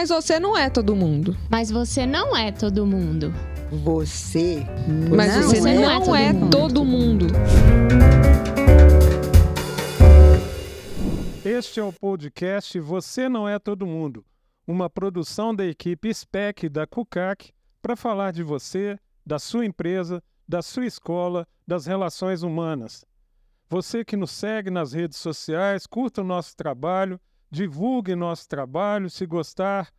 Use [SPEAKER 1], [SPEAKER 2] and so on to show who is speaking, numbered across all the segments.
[SPEAKER 1] Mas você não é todo mundo.
[SPEAKER 2] Mas você não é todo mundo.
[SPEAKER 3] Você
[SPEAKER 1] Mas
[SPEAKER 3] não,
[SPEAKER 1] você
[SPEAKER 3] é,
[SPEAKER 1] não é
[SPEAKER 3] todo mundo.
[SPEAKER 1] todo mundo.
[SPEAKER 4] Este é o podcast Você Não É Todo Mundo, uma produção da equipe SPEC da CUCAC para falar de você, da sua empresa, da sua escola, das relações humanas. Você que nos segue nas redes sociais, curta o nosso trabalho, divulgue nosso trabalho. Se gostar,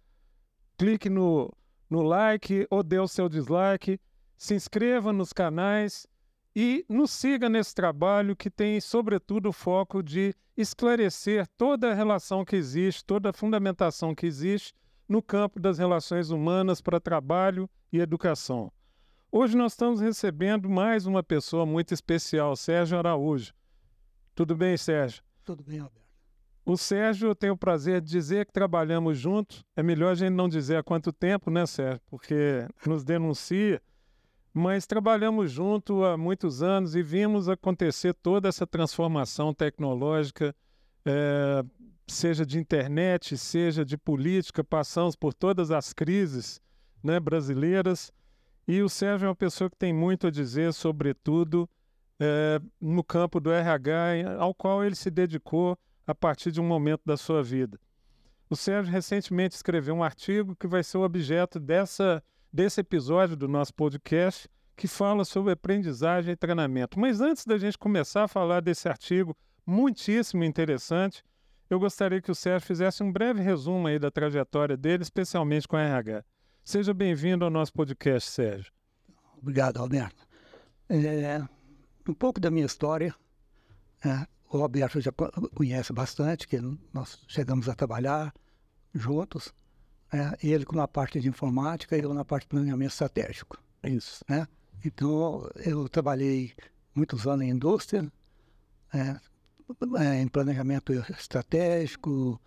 [SPEAKER 4] clique no, no like ou dê o seu dislike. Se inscreva nos canais e nos siga nesse trabalho que tem, sobretudo, o foco de esclarecer toda a relação que existe, toda a fundamentação que existe no campo das relações humanas para trabalho e educação. Hoje nós estamos recebendo mais uma pessoa muito especial, Sérgio Araújo. Tudo bem, Sérgio?
[SPEAKER 5] Tudo bem, Alberto?
[SPEAKER 4] O Sérgio, eu tenho o prazer de dizer que trabalhamos juntos. É melhor a gente não dizer há quanto tempo, né, Sérgio? Porque nos denuncia. Mas trabalhamos junto há muitos anos e vimos acontecer toda essa transformação tecnológica, eh, seja de internet, seja de política. Passamos por todas as crises né, brasileiras. E o Sérgio é uma pessoa que tem muito a dizer, sobretudo eh, no campo do RH, ao qual ele se dedicou a partir de um momento da sua vida. O Sérgio recentemente escreveu um artigo que vai ser o objeto dessa, desse episódio do nosso podcast, que fala sobre aprendizagem e treinamento. Mas antes da gente começar a falar desse artigo muitíssimo interessante, eu gostaria que o Sérgio fizesse um breve resumo aí da trajetória dele, especialmente com a RH. Seja bem-vindo ao nosso podcast, Sérgio.
[SPEAKER 5] Obrigado, Alberto. É, um pouco da minha história, é, o Alberto já co- conhece bastante, que nós chegamos a trabalhar juntos, é, ele com a parte de informática e eu na parte de planejamento estratégico.
[SPEAKER 4] Isso.
[SPEAKER 5] né? Então, eu trabalhei muitos anos em indústria, é, é, em planejamento estratégico,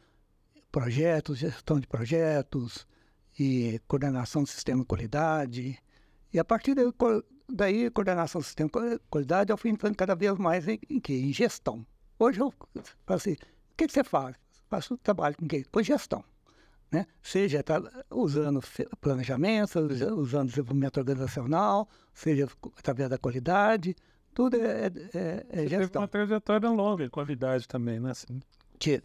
[SPEAKER 5] projetos, gestão de projetos e coordenação do sistema de qualidade. E a partir daí, daí coordenação do sistema de qualidade, eu fui entrando cada vez mais em, em quê? Em gestão. Hoje eu falo assim, o que, que você faz? Faço trabalho com quê? Com gestão né? seja tra- usando planejamento, usa- usando desenvolvimento organizacional, seja através da qualidade, tudo é, é, é- é
[SPEAKER 4] Você teve
[SPEAKER 5] gestão.
[SPEAKER 4] uma trajetória longa, qualidade também, né? Assim,
[SPEAKER 5] Tive.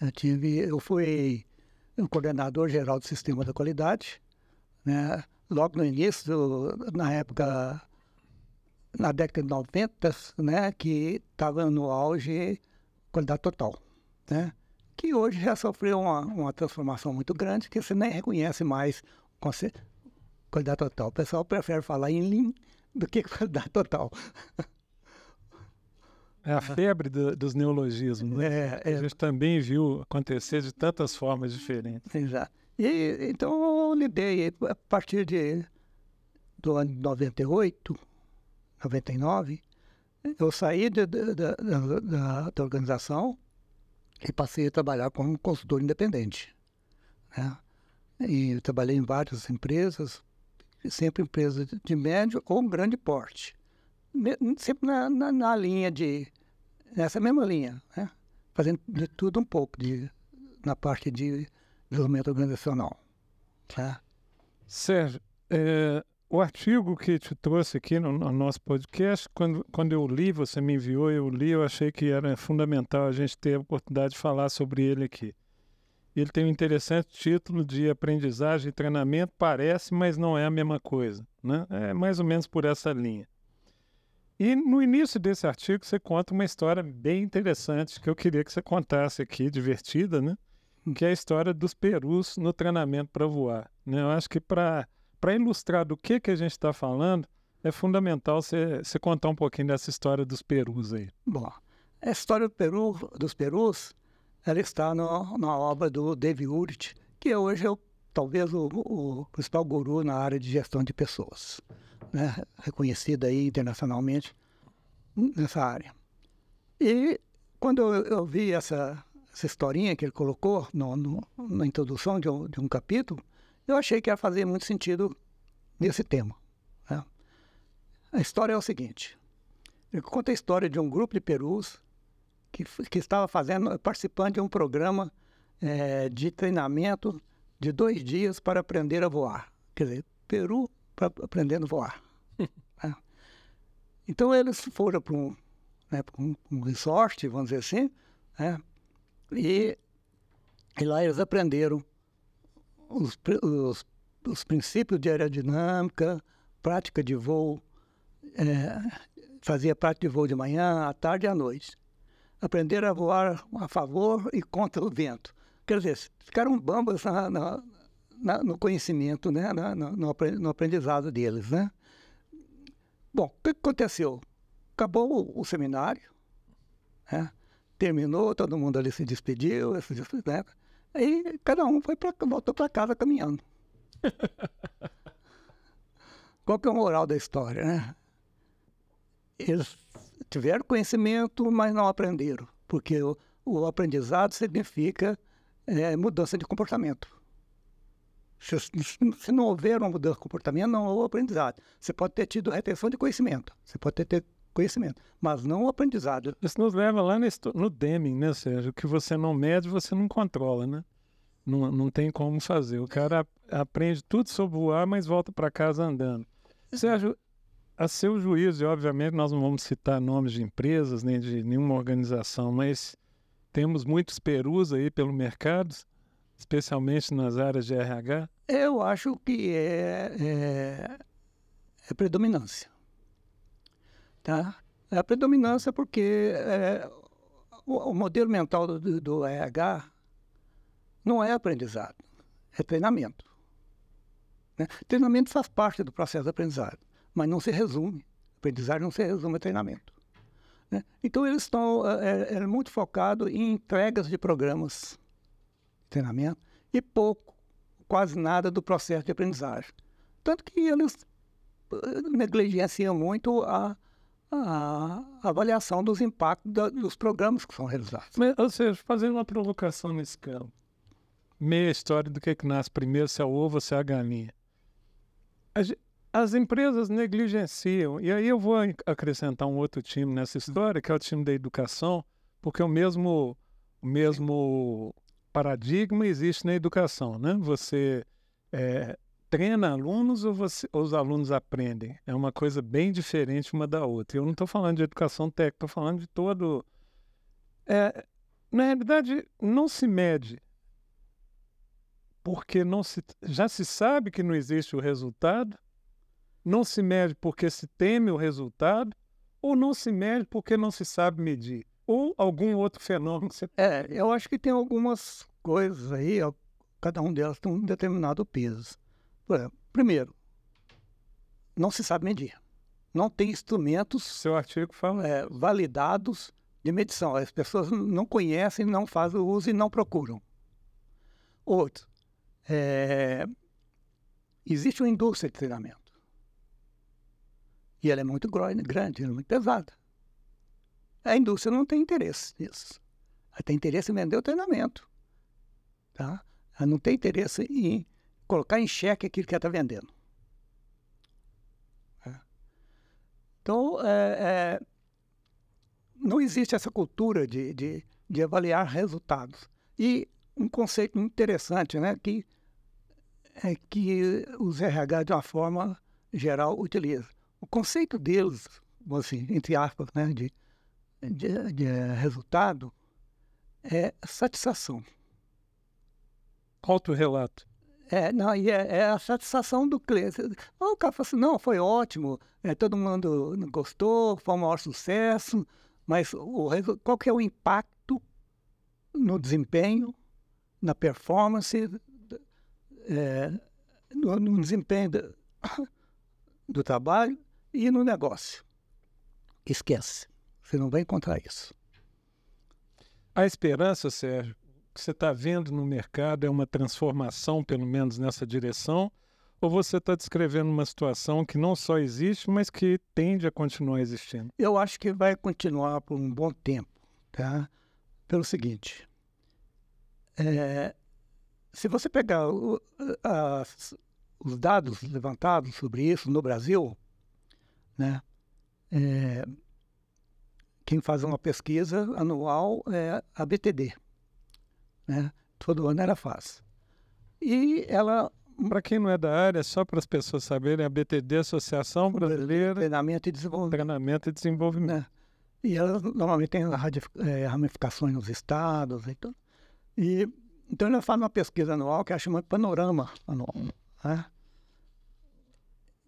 [SPEAKER 5] Eu, tive, eu fui o coordenador geral do sistema da qualidade, né? logo no início, na época, na década de 90, né? que estava no auge qualidade total. Né? que hoje já sofreu uma, uma transformação muito grande, que você nem reconhece mais qualidade total. O pessoal prefere falar em Lean do que qualidade total.
[SPEAKER 4] É a febre do- dos neologismos, né?
[SPEAKER 5] É,
[SPEAKER 4] A
[SPEAKER 5] é,
[SPEAKER 4] gente também viu acontecer de tantas formas diferentes.
[SPEAKER 5] exato. E, então, eu lidei a partir de, do ano de 98, 99, eu saí de- de- da, da, da- organização e passei a trabalhar como consultor independente. né? E trabalhei em várias empresas, sempre empresas de- de médio ou grande porte. Sempre na, na, na linha de. nessa mesma linha, né? fazendo de tudo um pouco de, na parte de desenvolvimento organizacional. Tá?
[SPEAKER 4] Sérgio, é, o artigo que te trouxe aqui no, no nosso podcast, quando, quando eu li, você me enviou, eu li, eu achei que era fundamental a gente ter a oportunidade de falar sobre ele aqui. Ele tem um interessante título de Aprendizagem e Treinamento, parece, mas não é a mesma coisa. Né? É mais ou menos por essa linha. E no início desse artigo você conta uma história bem interessante que eu queria que você contasse aqui, divertida, né? Que é a história dos perus no treinamento para voar. Né? Eu acho que para ilustrar do que, que a gente está falando, é fundamental você contar um pouquinho dessa história dos perus aí.
[SPEAKER 5] Bom, a história do Peru, dos Perus, ela está no, na obra do David Urich, que hoje é o, talvez o, o principal guru na área de gestão de pessoas, né? reconhecido aí internacionalmente nessa área. E quando eu, eu vi essa, essa historinha que ele colocou no, no- na introdução de um, de um capítulo, eu achei que ia fazer muito sentido nesse tema. né? A história é o seguinte: ele conta a história de um grupo de perus que, que estava fazendo, participando de um programa eh, de treinamento de dois dias para aprender a voar. Quer dizer, Peru para aprendendo a voar. né? Então eles foram para um, né, um, um resort, vamos dizer assim, né? e, e lá eles aprenderam os, os, os princípios de aerodinâmica, prática de voo, é, fazia prática de voo de manhã, à tarde e à noite. Aprenderam a voar a favor e contra o vento. Quer dizer, ficaram bambas na, na, na, no conhecimento, né? No aprendizado deles. Né? Bom, o que aconteceu? Acabou o, o seminário, né? terminou, todo mundo ali se despediu, né? Aí cada um foi pra, voltou para casa caminhando. Qual que é o moral da história, né? Eles tiveram conhecimento, mas não aprenderam, porque o, o aprendizado significa é, mudança de comportamento. Se, se, não houver uma mudança de comportamento, não houve aprendizado. Você pode ter tido retenção de conhecimento, você pode ter, ter conhecimento, mas não o aprendizado.
[SPEAKER 4] Isso nos leva lá no, no Deming, né, Sérgio? O que você não mede, você não controla, né? Não, não tem como fazer. O cara aprende tudo sobre voar, mas volta para casa andando. Sérgio, a seu juízo, e obviamente nós não vamos citar nomes de empresas nem de nenhuma organização, mas temos muitos perus aí pelo mercado, especialmente nas áreas de RH.
[SPEAKER 5] Eu acho que é, é, é predominância. Tá? É a predominância porque é, o, o, modelo mental do, do RH não é aprendizado, é treinamento. Né? Treinamento faz parte do processo de aprendizado, mas não se resume. Aprendizagem não se resume a treinamento. Né? Então, eles estão é, é, muito focados em entregas de programas de treinamento e pouco, quase nada do processo de aprendizagem. Tanto que eles eh, negligenciam muito a, a avaliação dos impactos da, dos programas que são realizados.
[SPEAKER 4] Mas, ou seja, fazendo uma provocação nesse campo, meia história do que, que nasce primeiro, se é o ovo ou se é a galinha as empresas negligenciam. E aí eu vou acrescentar um outro time nessa história, que é o time da educação, porque o mesmo, o mesmo paradigma existe na educação, né? Você é, treina alunos ou, você, ou, os alunos aprendem? É uma coisa bem diferente uma da outra. Eu não estou falando de educação técnica, estou falando de todo... É, na realidade, não se mede porque não se, já se sabe que não existe o resultado, não se mede porque se teme o resultado, ou não se mede porque não se sabe medir, ou algum outro fenômeno. Você...
[SPEAKER 5] É, eu acho que tem algumas coisas aí, cada um delas tem um determinado peso. Primeiro, não se sabe medir. Não tem instrumentos
[SPEAKER 4] Seu artigo fala.
[SPEAKER 5] É, validados de medição. As pessoas não conhecem, não fazem uso e não procuram. Outro, é, existe uma indústria de treinamento. E ela é muito grande, ela é muito pesada. A indústria não tem interesse nisso. Ela tem interesse em vender o treinamento. Tá? Ela não tem interesse em colocar em xeque aquilo que ela está vendendo. É. Então, é, é, não existe essa cultura de, de, de avaliar resultados. E um conceito interessante, né, que é que os RH, de uma forma geral, utilizam. O conceito deles, assim, entre aspas, né, de, de, de resultado, é satisfação.
[SPEAKER 4] Autorelato.
[SPEAKER 5] É, não, e é, é, a satisfação do cliente. O cara fala assim, não, foi ótimo, é, todo mundo gostou, foi um maior sucesso, mas o, qual que é o impacto no desempenho, na performance é, no, no, desempenho do, do trabalho e no negócio. Esquece. Você não vai encontrar isso.
[SPEAKER 4] A esperança, Sérgio, que você está vendo no mercado é uma transformação, pelo menos nessa direção, ou você está descrevendo uma situação que não só existe, mas que tende a continuar existindo?
[SPEAKER 5] Eu acho que vai continuar por um bom tempo, tá? Pelo seguinte, é, se você pegar o, as, os dados levantados sobre isso no Brasil, né, é, quem faz uma pesquisa anual é a BTD. Né? Todo ano ela faz. E ela
[SPEAKER 4] Para quem não é da área, só para as pessoas saberem, a BTD, Associação Brasileira
[SPEAKER 5] treinamento e desenvolvimento.
[SPEAKER 4] Treinamento e Desenvolvimento.
[SPEAKER 5] né? E ela normalmente tem eh, ramificações nos estados e tudo. E, então ela faz uma pesquisa anual que ela chama de panorama anual. né?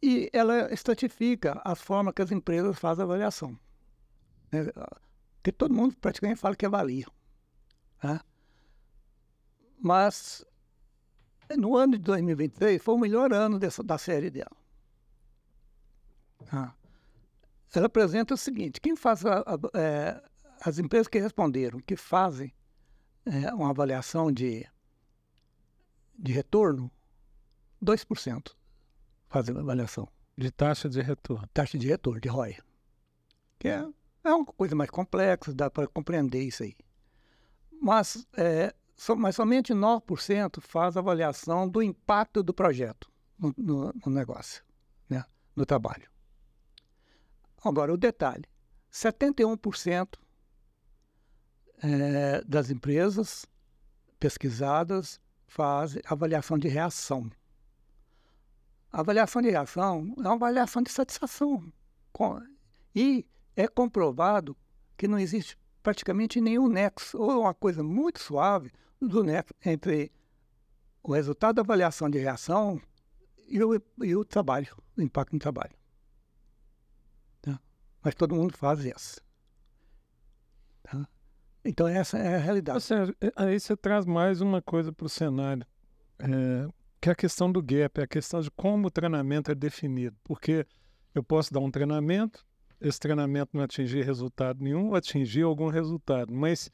[SPEAKER 5] E ela estratifica as formas que as empresas fazem a avaliação. né? Que todo mundo praticamente fala que avalia. né? Mas no ano de 2023 foi o melhor ano dessa, da série dela. Ah. Ela apresenta o seguinte: quem faz a- a- é, as empresas que responderam, que fazem é, uma avaliação de, de retorno, 2% fazem a avaliação,
[SPEAKER 4] De taxa de retorno.
[SPEAKER 5] taxa de retorno, de ROI. Que é, é uma coisa mais complexa, dá para compreender isso aí. Mas, é, mas somente 9% faz avaliação do impacto do projeto no, no- no negócio, né? no trabalho. Agora, o detalhe: 71% é, das empresas pesquisadas fazem avaliação de reação. A avaliação de reação é uma avaliação de satisfação. E é comprovado que não existe praticamente nenhum nexo, ou uma coisa muito suave, do nexo entre o resultado da avaliação de reação e o, e o trabalho, o impacto no trabalho. Tá? Mas todo mundo faz isso. Tá? Então essa é a realidade.
[SPEAKER 4] Ou é- aí você traz mais uma coisa para o cenário, é, que é a questão do gap, é a questão de como o treinamento é definido. Porque eu posso dar um treinamento, esse treinamento não atingir resultado nenhum, ou atingir algum resultado, mas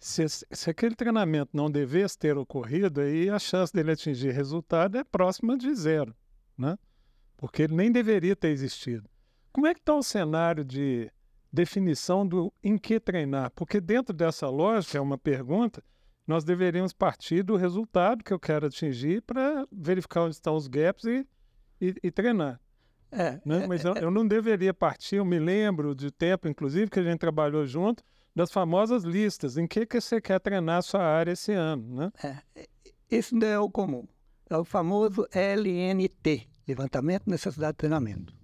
[SPEAKER 4] se, se aquele treinamento não devesse ter ocorrido, aí a chance dele atingir resultado é próxima de zero, né? Porque ele nem deveria ter existido. Como é que está o cenário de definição do em que treinar? Porque dentro dessa lógica, é uma pergunta, nós deveríamos partir do resultado que eu quero atingir para verificar onde estão os gaps e, e, e treinar.
[SPEAKER 5] É,
[SPEAKER 4] Né?
[SPEAKER 5] é,
[SPEAKER 4] Mas eu, eu não deveria partir, eu me lembro de tempo, inclusive, que a gente trabalhou junto, das famosas listas, em que, que você quer treinar a sua área esse ano, né?
[SPEAKER 5] Esse não é o comum. É o famoso LNT, Levantamento de Necessidade de Treinamento,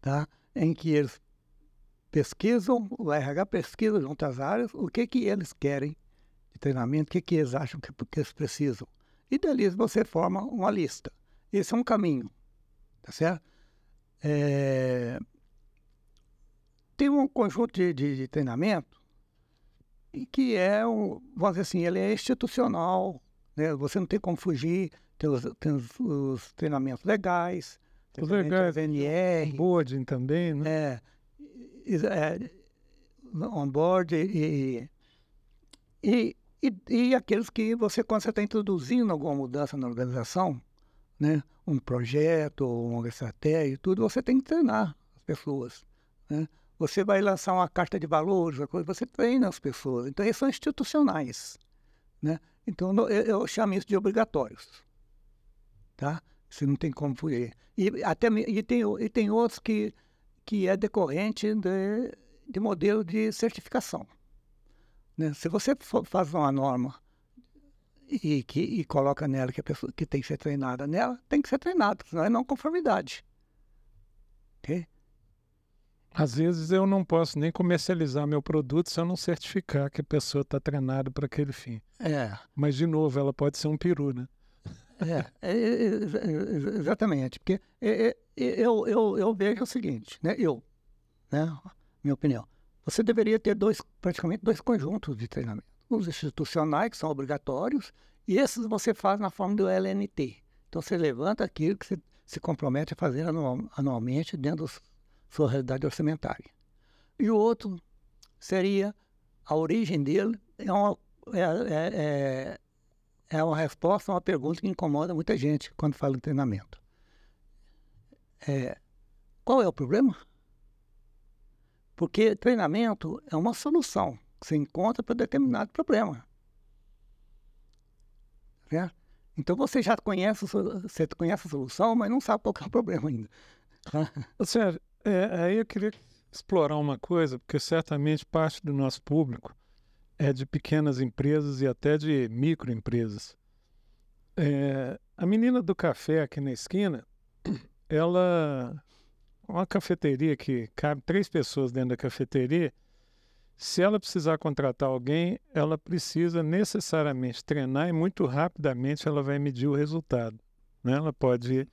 [SPEAKER 5] tá? em que eles pesquisam, o RH pesquisa junto às áreas, o que, que eles querem de treinamento, o que, que eles acham que, que eles precisam. E dali você forma uma lista. Esse é um caminho, tá certo? É, Tem um conjunto de, de, de treinamento e que é, um, vamos dizer assim, ele é institucional, né? Você não tem como fugir, tem os, tem os, os treinamentos legais, tem
[SPEAKER 4] Os legais,
[SPEAKER 5] as NR,
[SPEAKER 4] Boarding também, né?
[SPEAKER 5] é, é, on-board e, e, e, e aqueles que você, quando você está introduzindo alguma mudança na organização, né? um projeto, uma estratégia, tudo, você tem que treinar as pessoas. Né? Você vai lançar uma carta de valores, você treina as pessoas. Então, eles são institucionais. Né? Então, eu, eu chamo isso de obrigatórios. Tá? Você não tem como fugir. E, até, e, tem, e tem outros que, que é decorrente de, de modelo de certificação. Né? Se você for- faz uma norma e, que, e coloca nela que a pessoa que tem que ser treinada nela, tem que ser treinada, senão é não conformidade. Ok?
[SPEAKER 4] Às vezes eu não posso nem comercializar meu produto se eu não certificar que a pessoa está treinada para aquele fim.
[SPEAKER 5] É,
[SPEAKER 4] Mas, de novo, ela pode ser um peru, né?
[SPEAKER 5] é, é, é, é, exatamente. Porque é, é, eu, eu, eu vejo o seguinte, né? Eu, né? Minha opinião. Você deveria ter dois, praticamente dois conjuntos de treinamento. Os institucionais, que são obrigatórios, e esses você faz na forma do LNT. Então você levanta aquilo que você se compromete a fazer anual- anualmente dentro da sua realidade orçamentária. E o outro seria a origem dele é uma, é, é, é, é uma resposta a uma pergunta que incomoda muita gente quando fala em treinamento. É, qual é o problema? Porque treinamento é uma solução que você encontra para determinado problema. Certo? Então você já conhece, você conhece a solução, mas não sabe qual é o problema ainda. tá?
[SPEAKER 4] Sérgio, é, aí eu queria explorar uma coisa, porque certamente parte do nosso público é de pequenas empresas e até de microempresas. É, a menina do café aqui na esquina, ela. Uma cafeteria que cabe três pessoas dentro da cafeteria. Se ela precisar contratar alguém, ela precisa necessariamente treinar e muito rapidamente ela vai medir o resultado. Né? Ela pode,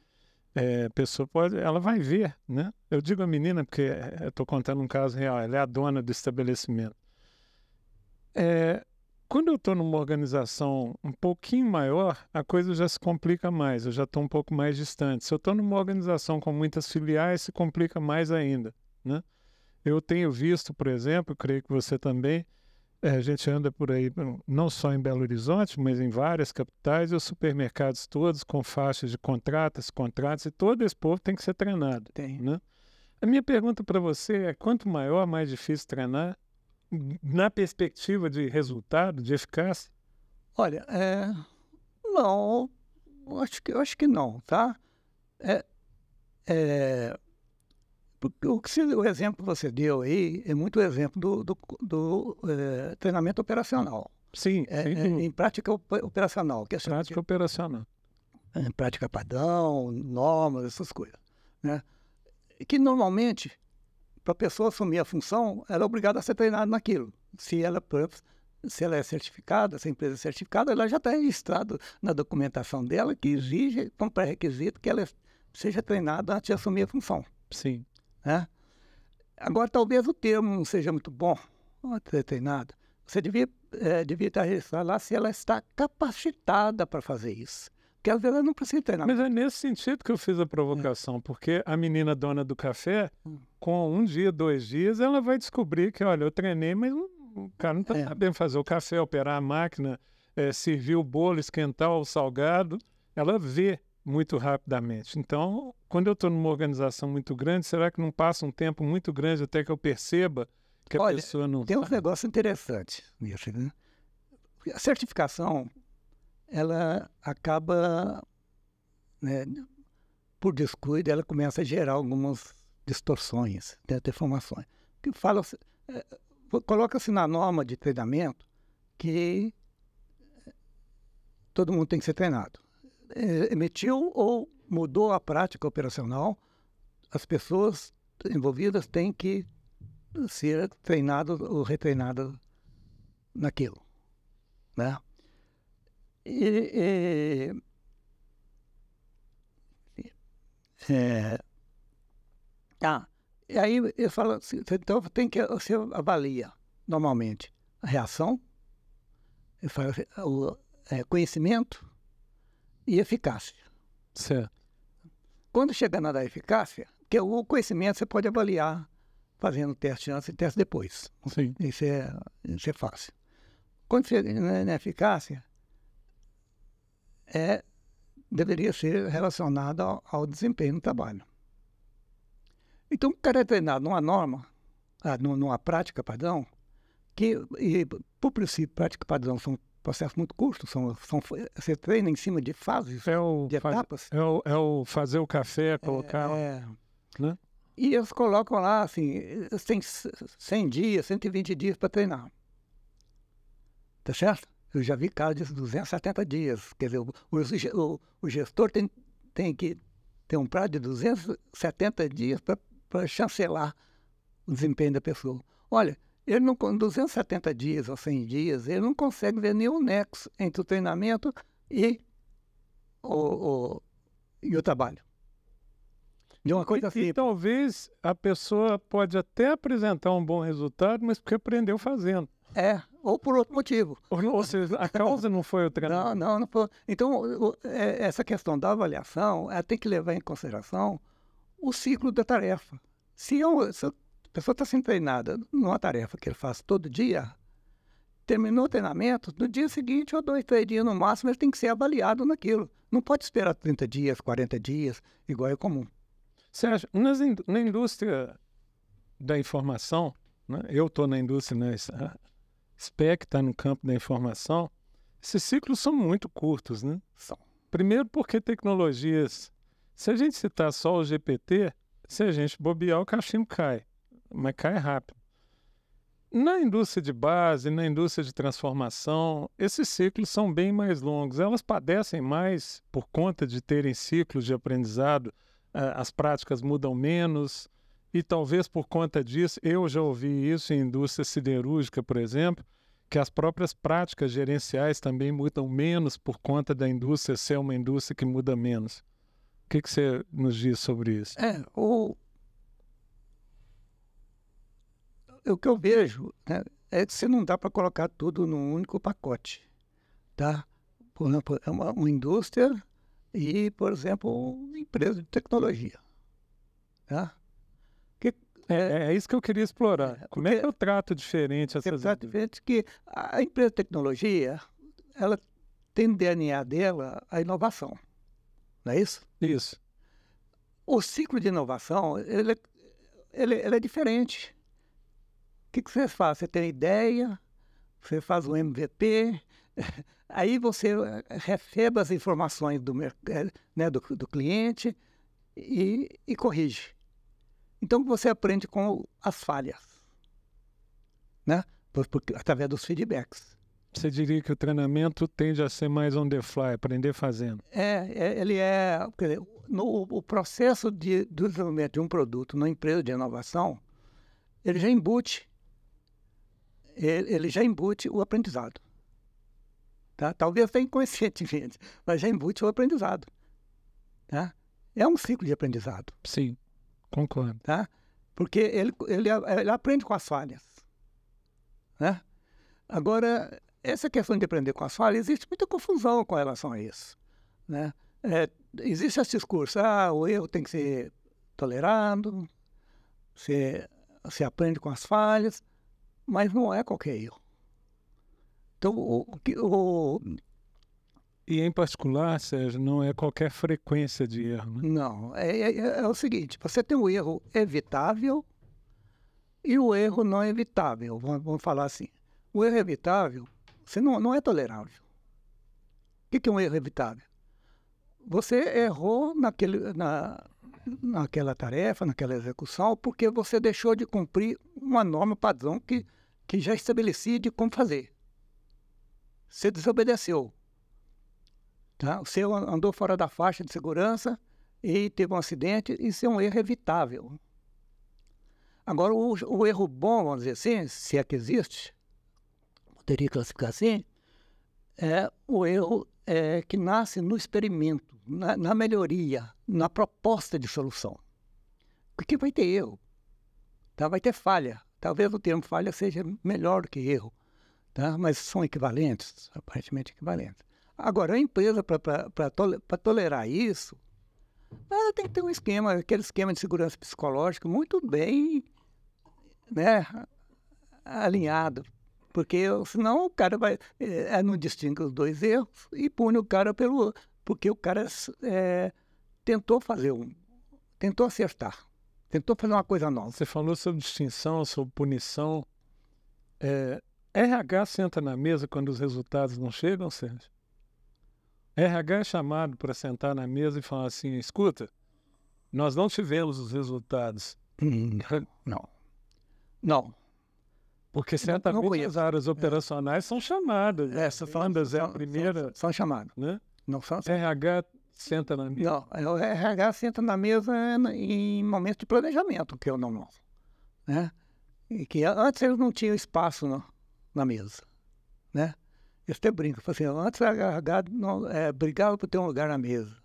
[SPEAKER 4] é, pessoa pode, ela vai ver, né? Eu digo a menina porque é, estou contando um caso real. Ela é a dona do estabelecimento. É, quando eu estou numa organização um pouquinho maior, a coisa já se complica mais, eu já estou um pouco mais distante. Se eu estou numa organização com muitas filiais, se complica mais ainda. Né? Eu tenho visto, por exemplo, creio que você também, é, a gente anda por aí, não só em Belo Horizonte, mas em várias capitais, e os supermercados todos com faixas de contratos, contratos, e todo esse povo tem que ser treinado.
[SPEAKER 5] Tem.
[SPEAKER 4] Né? A minha pergunta para você é: quanto maior, mais difícil treinar? na perspectiva de resultado, de eficácia?
[SPEAKER 5] Olha, é, não, acho que, acho que não, tá? É, é, o, que o exemplo que você deu aí é muito exemplo do, do, do é, treinamento operacional.
[SPEAKER 4] Sim,
[SPEAKER 5] é, é, em prática operacional.
[SPEAKER 4] Que é prática operacional.
[SPEAKER 5] Em prática padrão, normas, essas coisas. Né? Que normalmente para a pessoa assumir a função, ela é obrigada a ser treinada naquilo. Se ela, se ela é certificada, se a empresa é certificada, ela já está registrado na documentação dela que exige, como pré-requisito, que ela seja treinada antes de assumir a função.
[SPEAKER 4] Sim.
[SPEAKER 5] Né? Agora, talvez o termo não seja muito bom, ter treinado. Você devia, é, devia estar registrado lá se ela está capacitada para fazer isso. Porque às vezes ela não precisa treinar.
[SPEAKER 4] Mas é nesse sentido que eu fiz a provocação, é. porque a menina dona do café, hum. com um dia, dois dias, ela vai descobrir que, olha, eu treinei, mas o cara não está é. sabendo fazer o café, operar a máquina, é, servir o bolo, esquentar o salgado. Ela vê muito rapidamente. Então, quando eu estou numa organização muito grande, será que não passa um tempo muito grande até que eu perceba que a
[SPEAKER 5] olha,
[SPEAKER 4] pessoa não
[SPEAKER 5] tem um negócio interessante nisso, né? A certificação ela acaba, né, por descuido, ela começa a gerar algumas distorções, né, deformações. Que fala, é, coloca-se na norma de treinamento que todo mundo tem que ser treinado. É, emitiu ou mudou a prática operacional, as pessoas envolvidas têm que ser treinadas ou retreinadas naquilo, né? E, e, é, ah, e aí eu falo assim, então tem que você avalia normalmente a reação, eu falo, o é, conhecimento e eficácia.
[SPEAKER 4] Certo.
[SPEAKER 5] Quando chega na da eficácia, que o conhecimento você pode avaliar fazendo teste antes e teste depois.
[SPEAKER 4] Sim.
[SPEAKER 5] Isso é, isso é fácil. Quando chega na eficácia, é, deveria ser relacionada ao, ao, desempenho no trabalho. Então, o cara é treinado numa norma, ah, numa prática padrão, que, e, por princípio, prática padrão são processos muito curtos, são, são, você treina em cima de fases, é o, de etapas.
[SPEAKER 4] É, o, é o fazer o café, colocar... É, né?
[SPEAKER 5] E eles colocam lá, assim, tem 100 dias, 120 dias para treinar. Tá certo? Eu já vi casos de 270 dias. Quer dizer, o, o, o gestor tem, tem que ter um prazo de 270 dias para chancelar o desempenho da pessoa. Olha, ele não, com 270 dias ou 100 dias, ele não consegue ver nenhum nexo entre o treinamento e o, o, e o trabalho.
[SPEAKER 4] De uma coisa e, assim. E talvez a pessoa pode até apresentar um bom resultado, mas porque aprendeu fazendo.
[SPEAKER 5] É, ou por outro motivo.
[SPEAKER 4] Ou seja, a causa não foi o treinamento.
[SPEAKER 5] Não, não, não foi. Então, o, é, essa questão da avaliação ela tem que levar em consideração o ciclo da tarefa. Se, eu, se a pessoa está sendo treinada numa tarefa que ele faz todo dia, terminou o treinamento, no dia seguinte, ou dois, três dias no máximo, ele tem que ser avaliado naquilo. Não pode esperar 30 dias, 40 dias, igual é comum.
[SPEAKER 4] Sérgio, na indústria da informação, né? eu estou na indústria, né? SPEC está no campo da informação, esses ciclos são muito curtos, né?
[SPEAKER 5] São.
[SPEAKER 4] Primeiro porque tecnologias... Se a gente citar só o GPT, se a gente bobear, o cachimbo cai, mas cai rápido. Na indústria de base, na indústria de transformação, esses ciclos são bem mais longos. Elas padecem mais por conta de terem ciclos de aprendizado, eh, as práticas mudam menos, e talvez por conta disso, eu já ouvi isso em indústria siderúrgica, por exemplo, que as próprias práticas gerenciais também mudam menos por conta da indústria ser uma indústria que muda menos. O que, que você nos diz sobre isso?
[SPEAKER 5] É, o, o que eu vejo né, é que você não dá para colocar tudo num único pacote. Tá? Por exemplo, é uma, uma indústria e, por exemplo, uma empresa de tecnologia. Tá?
[SPEAKER 4] Que, é, é, isso que eu queria explorar. É, Como é que eu trato diferente essas...
[SPEAKER 5] Eu trato diferente que a empresa de tecnologia, ela tem DNA dela a inovação. Não é isso?
[SPEAKER 4] Isso.
[SPEAKER 5] O ciclo de inovação, ele, ele, ele é diferente. O que, que você faz? Você tem ideia, você faz um MVP, aí você eh, recebe as informações do, eh, né, do, do cliente e, e corrige. Então você aprende com as falhas, né? Por, por, através dos feedbacks.
[SPEAKER 4] Você diria que o treinamento tende a ser mais on the fly, aprender fazendo?
[SPEAKER 5] É, é ele é. No, o processo de, do desenvolvimento de um produto numa empresa de inovação, ele já embute ele já embute o aprendizado. Tá? Talvez até inconscientemente, mas já embute o aprendizado. Tá? É um ciclo de aprendizado.
[SPEAKER 4] Sim, concordo.
[SPEAKER 5] Tá? Porque ele, ele, ele aprende com as falhas. Né? Agora, essa questão de aprender com as falhas, existe muita confusão com relação a isso. Né? É, existe esse discurso, ah, o erro tem que ser tolerado, você, você aprende com as falhas, mas não é qualquer erro. Então, o, o,
[SPEAKER 4] e em particular, Sérgio, não é qualquer frequência de erro, né?
[SPEAKER 5] Não, é, é, é o seguinte, você tem o erro evitável e o erro não evitável, vamos, vamos falar assim. O erro evitável, você não, não é tolerável. O que, que é um erro evitável? Você errou naquele, na, naquela tarefa, naquela execução, porque você deixou de cumprir uma norma padrão que que já estabelecia de como fazer. Você desobedeceu. Tá? Você andou fora da faixa de segurança e teve um acidente, isso é um erro evitável. Agora, o, o erro bom, vamos dizer assim, se é que existe, poderia classificar assim, é o erro é, que nasce no experimento, na, na melhoria, na proposta de solução. Porque vai ter erro, tá? vai ter falha. Talvez o termo falha seja melhor do que erro, tá? mas são equivalentes, aparentemente equivalentes. Agora, a empresa, para tolerar isso, ela tem que ter um esquema, aquele esquema de segurança psicológica muito bem né, alinhado. Porque senão o cara vai, é, não distingue os dois erros e pune o cara pelo. Porque o cara é, tentou fazer um. tentou acertar. Tentou fazer uma coisa nova.
[SPEAKER 4] Você falou sobre distinção, sobre punição. É, RH senta na mesa quando os resultados não chegam, Sérgio? RH é chamado para sentar na mesa e falar assim: escuta, nós não tivemos os resultados.
[SPEAKER 5] Hum, não. Não.
[SPEAKER 4] Porque certamente as áreas operacionais é. são chamadas.
[SPEAKER 5] Essa é
[SPEAKER 4] a primeira.
[SPEAKER 5] São, são chamadas.
[SPEAKER 4] Né?
[SPEAKER 5] Não são.
[SPEAKER 4] RH senta na mesa?
[SPEAKER 5] Não, o RH senta na mesa em momento de planejamento, que é o normal. Né? E que antes eles não tinham espaço no, na mesa. Né? Eles até brincam, assim, antes o RH não, é, brigava por ter um lugar na mesa.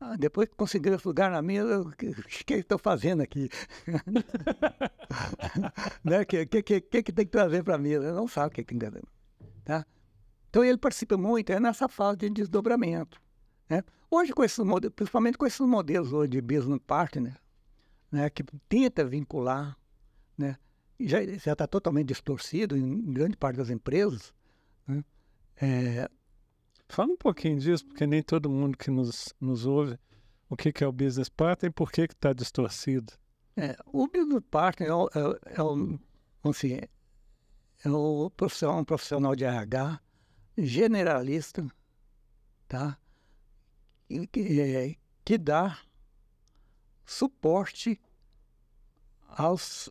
[SPEAKER 5] Ah, depois que conseguiram esse lugar na mesa, o que, que estou fazendo aqui? né? O que, que, que, que, tem que trazer para a mesa? Não sabe o que tem que trazer. Tá? Então ele participa muito é nessa fase de desdobramento. Né? Hoje, com esses modelos, principalmente com esses modelos hoje de business partner, né, que tenta vincular, né, já está totalmente distorcido em grande parte das empresas. Né? É...
[SPEAKER 4] Fala um pouquinho disso, porque nem todo mundo que nos, nos ouve o que, que é o business partner e por que está distorcido.
[SPEAKER 5] É, o business partner é, o, é, é, o, assim, é o profissional, um profissional de RH generalista, tá? Que, que dá suporte aos,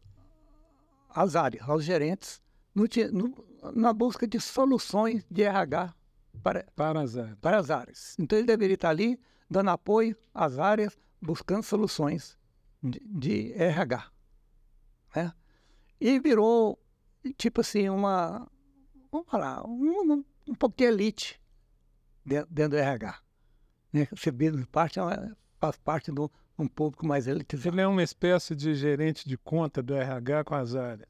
[SPEAKER 5] às áreas, aos gerentes, no, no, na busca de soluções de RH para,
[SPEAKER 4] para, as áreas.
[SPEAKER 5] para as áreas. Então ele deveria estar ali dando apoio às áreas, buscando soluções de, de RH. Né? E virou, tipo assim, uma, vamos falar, um, um pouco de elite dentro, dentro do RH. Né? Business parte faz parte de um público mais elitizado.
[SPEAKER 4] Ele é uma espécie de gerente de conta do RH com as áreas.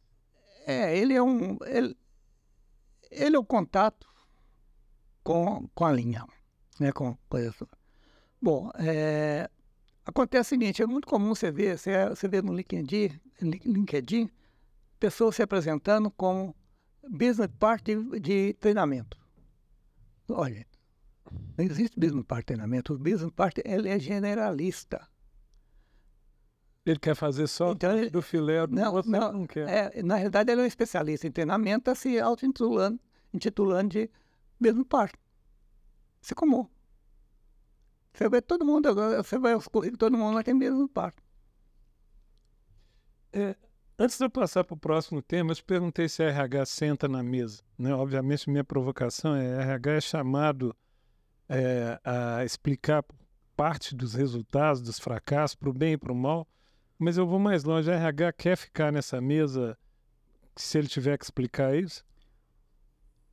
[SPEAKER 5] É, ele é um. Ele, ele é o contato com, com a linha. Né, com, com isso. Bom, é, acontece o seguinte, é muito comum você ver, você, você vê no LinkedIn, LinkedIn, pessoas se apresentando como business part de, de treinamento. Olha, não existe business part de treinamento. O business part ele é generalista.
[SPEAKER 4] Ele quer fazer só então, ele, do filé do
[SPEAKER 5] não,
[SPEAKER 4] outro,
[SPEAKER 5] não, não quer. É, na realidade, ele é um especialista em treinamento, tá se auto-intitulando intitulando de business part. Isso é comum. Você vê todo mundo agora, você vai aos currículos, todo mundo lá tem business part.
[SPEAKER 4] É, Antes de eu passar para o próximo tema, eu te perguntei se a RH senta na mesa. Né? Obviamente, minha provocação é RH é chamado é, a explicar parte dos resultados, dos fracassos, para o bem e para o mal, mas eu vou mais longe. A RH quer ficar nessa mesa se ele tiver que explicar isso?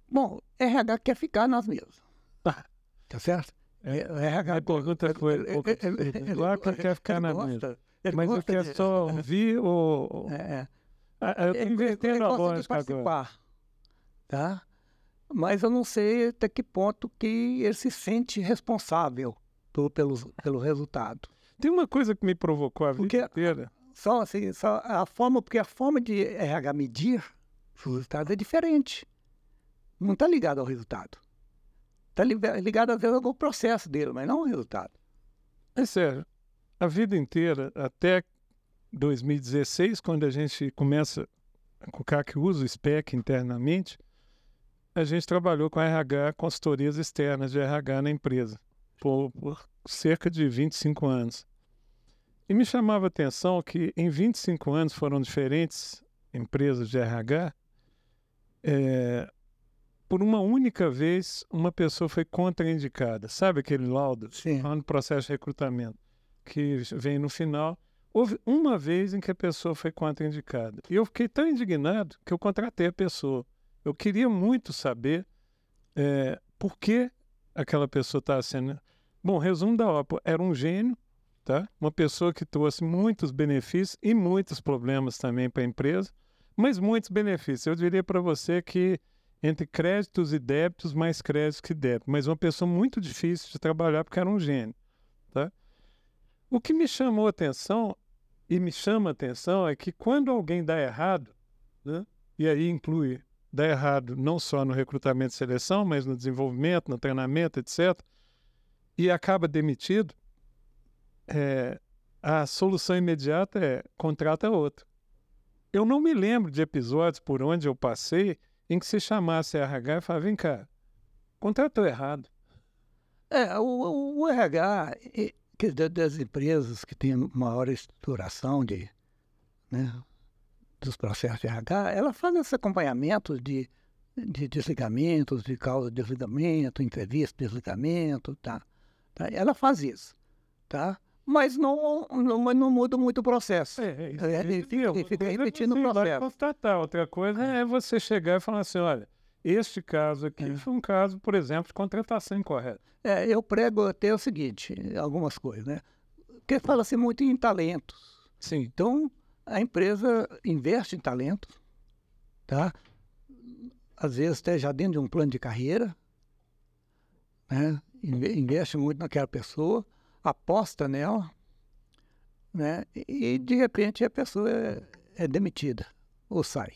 [SPEAKER 5] Bom, RH quer ficar nas mesas.
[SPEAKER 4] Tá.
[SPEAKER 5] Tá certo?
[SPEAKER 4] É, RH, a pergunta foi... Claro que quer ficar na mesa. Mas eu quero só ouvir o. É, é. Eu estou invertendo a lógica
[SPEAKER 5] agora. Tá? Mas eu não sei até que ponto que ele se sente responsável pelo, pelo, pelo resultado.
[SPEAKER 4] Tem uma coisa que me provocou a vida porque, inteira.
[SPEAKER 5] Só assim, só a forma, porque a forma de RH medir os resultados é diferente. Não está ligado ao resultado. Está ligado, às vezes, ao processo dele, mas não ao resultado.
[SPEAKER 4] É sério a vida inteira, até 2016, quando a gente começa com o CAC usa o SPEC internamente, a gente trabalhou com RH, consultorias externas de RH na empresa, por, por cerca de 25 anos. E me chamava a atenção que em 25 anos foram diferentes empresas de RH, é, por uma única vez, uma pessoa foi contraindicada. Sabe aquele laudo?
[SPEAKER 5] Sim.
[SPEAKER 4] No processo de recrutamento que vem no final, houve uma vez em que a pessoa foi contraindicada. E eu fiquei tão indignado que eu contratei a pessoa. Eu queria muito saber é, por que aquela pessoa estava sendo. Bom, resumo da ópera: era um gênio, tá? uma pessoa que trouxe muitos benefícios e muitos problemas também para a empresa, mas muitos benefícios. Eu diria para você que entre créditos e débitos, mais créditos que débitos, mas uma pessoa muito difícil de trabalhar porque era um gênio. Tá? O que me chamou a atenção e me chama a atenção é que quando alguém dá errado, né, e aí inclui dá errado não só no recrutamento e seleção, mas no desenvolvimento, no treinamento, etc., e acaba demitido, é, a solução imediata é contrata outro. Eu não me lembro de episódios por onde eu passei em que se chamasse RH e falasse, vem cá, contratou errado.
[SPEAKER 5] É, o, o RH, que das empresas que têm maior estruturação de, né, dos processos de RH, ela faz esse acompanhamento de, de desligamentos, de causa de desligamento, entrevista de desligamento, tá? tá? Ela faz isso, tá? Mas não, não, não muda muito o processo. É, é, é, ele, fica, ele fica repetindo o processo.
[SPEAKER 4] Constatar. Outra coisa é você chegar e falar assim, olha, este caso aqui é. foi um caso, por exemplo, de contratação incorreta.
[SPEAKER 5] É, eu prego até o seguinte, algumas coisas, né? Porque fala-se muito em talentos.
[SPEAKER 4] Sim.
[SPEAKER 5] Então, a empresa investe em talento, tá? Às vezes até já dentro de um plano de carreira, né? Investe muito naquela pessoa, aposta nela, né? E de repente a pessoa é, é demitida ou sai.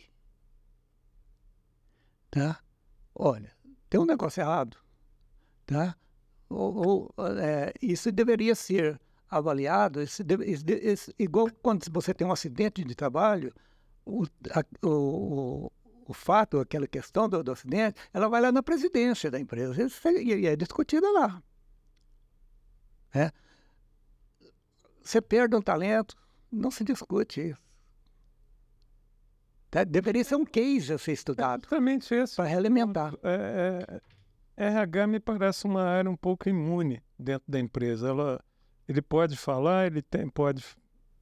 [SPEAKER 5] Tá? Olha, tem um negócio errado, tá? ou, ou é, isso deveria ser avaliado, esse, esse, igual quando você tem um acidente de trabalho, o, a, o, o fato, aquela questão do, do, acidente, ela vai lá na presidência da empresa e é discutida lá. É. Você perde um talento, não se discute isso. Tá? Deveria ser um case a ser
[SPEAKER 4] É
[SPEAKER 5] estudado
[SPEAKER 4] justamente esse.
[SPEAKER 5] para realimentar.
[SPEAKER 4] É, é, RH me parece uma área um pouco imune dentro da empresa. Ela, ele pode falar, ele tem, pode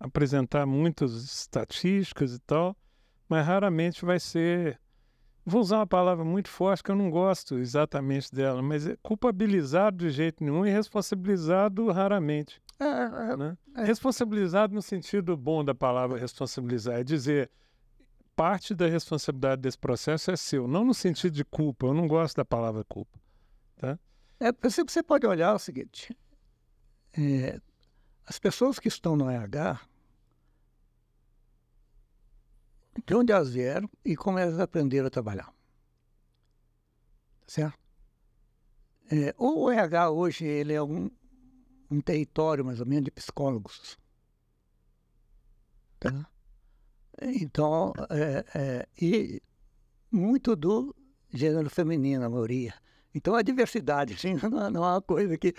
[SPEAKER 4] apresentar muitas estatísticas e tal, mas raramente vai ser. Vou usar uma palavra muito forte que eu não gosto exatamente dela, mas é culpabilizado de jeito nenhum e responsabilizado raramente.
[SPEAKER 5] É, é,
[SPEAKER 4] Né?
[SPEAKER 5] É.
[SPEAKER 4] Responsabilizado no sentido bom da palavra responsabilizar, é dizer parte da responsabilidade desse processo é seu, não no sentido de culpa. Eu não gosto da palavra culpa.
[SPEAKER 5] É, você, você pode olhar o seguinte: é, as pessoas que estão no RH, de onde elas vieram e como elas aprenderam a trabalhar. Certo? É, o RH hoje ele é um, um território mais ou menos de psicólogos. Tá? Então, é, é, e muito do gênero feminino, a maioria. Então a diversidade assim, não, é- não é uma coisa que,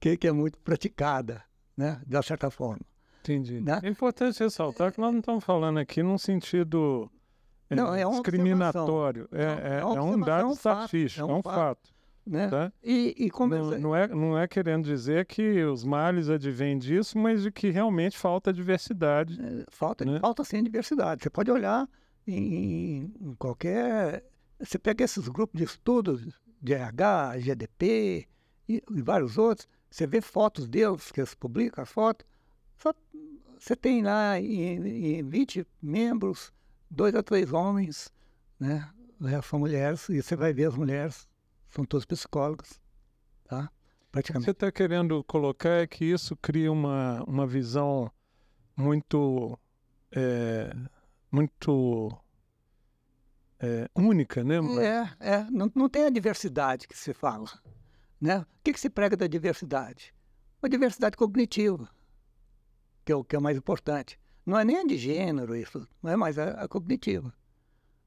[SPEAKER 5] que, que é muito praticada, né? de uma certa forma.
[SPEAKER 4] Entendi.
[SPEAKER 5] Né?
[SPEAKER 4] É importante ressaltar que nós não estamos falando aqui num sentido é,
[SPEAKER 5] Não, é
[SPEAKER 4] discriminatório. É, é,
[SPEAKER 5] é
[SPEAKER 4] é um dado
[SPEAKER 5] é um fato,
[SPEAKER 4] estatístico,
[SPEAKER 5] é
[SPEAKER 4] é
[SPEAKER 5] um fato.
[SPEAKER 4] fato.
[SPEAKER 5] Né?
[SPEAKER 4] tá?
[SPEAKER 5] E, e como
[SPEAKER 4] Não, não é, não é querendo dizer que os males advêm disso, mas de que realmente falta diversidade.
[SPEAKER 5] Falta,
[SPEAKER 4] né?
[SPEAKER 5] falta sim diversidade. Você pode olhar em, em qualquer. Você pega esses grupos de estudos RH, GDP e, e vários outros, você vê fotos deles, que eles publicam as fotos, só, você tem lá em, em 20 membros, dois a três homens, né? Resto são mulheres, e você vai ver as mulheres, são todos psicólogos, tá? Praticamente.
[SPEAKER 4] você está querendo colocar é que isso cria uma, uma visão muito, é, muito é, única, né?
[SPEAKER 5] É, é. Não, não tem a diversidade que se fala. Né? O que, que se prega da diversidade? A diversidade cognitiva, que é o que é mais importante. Não é nem a de gênero isso, não é mais a, a cognitiva.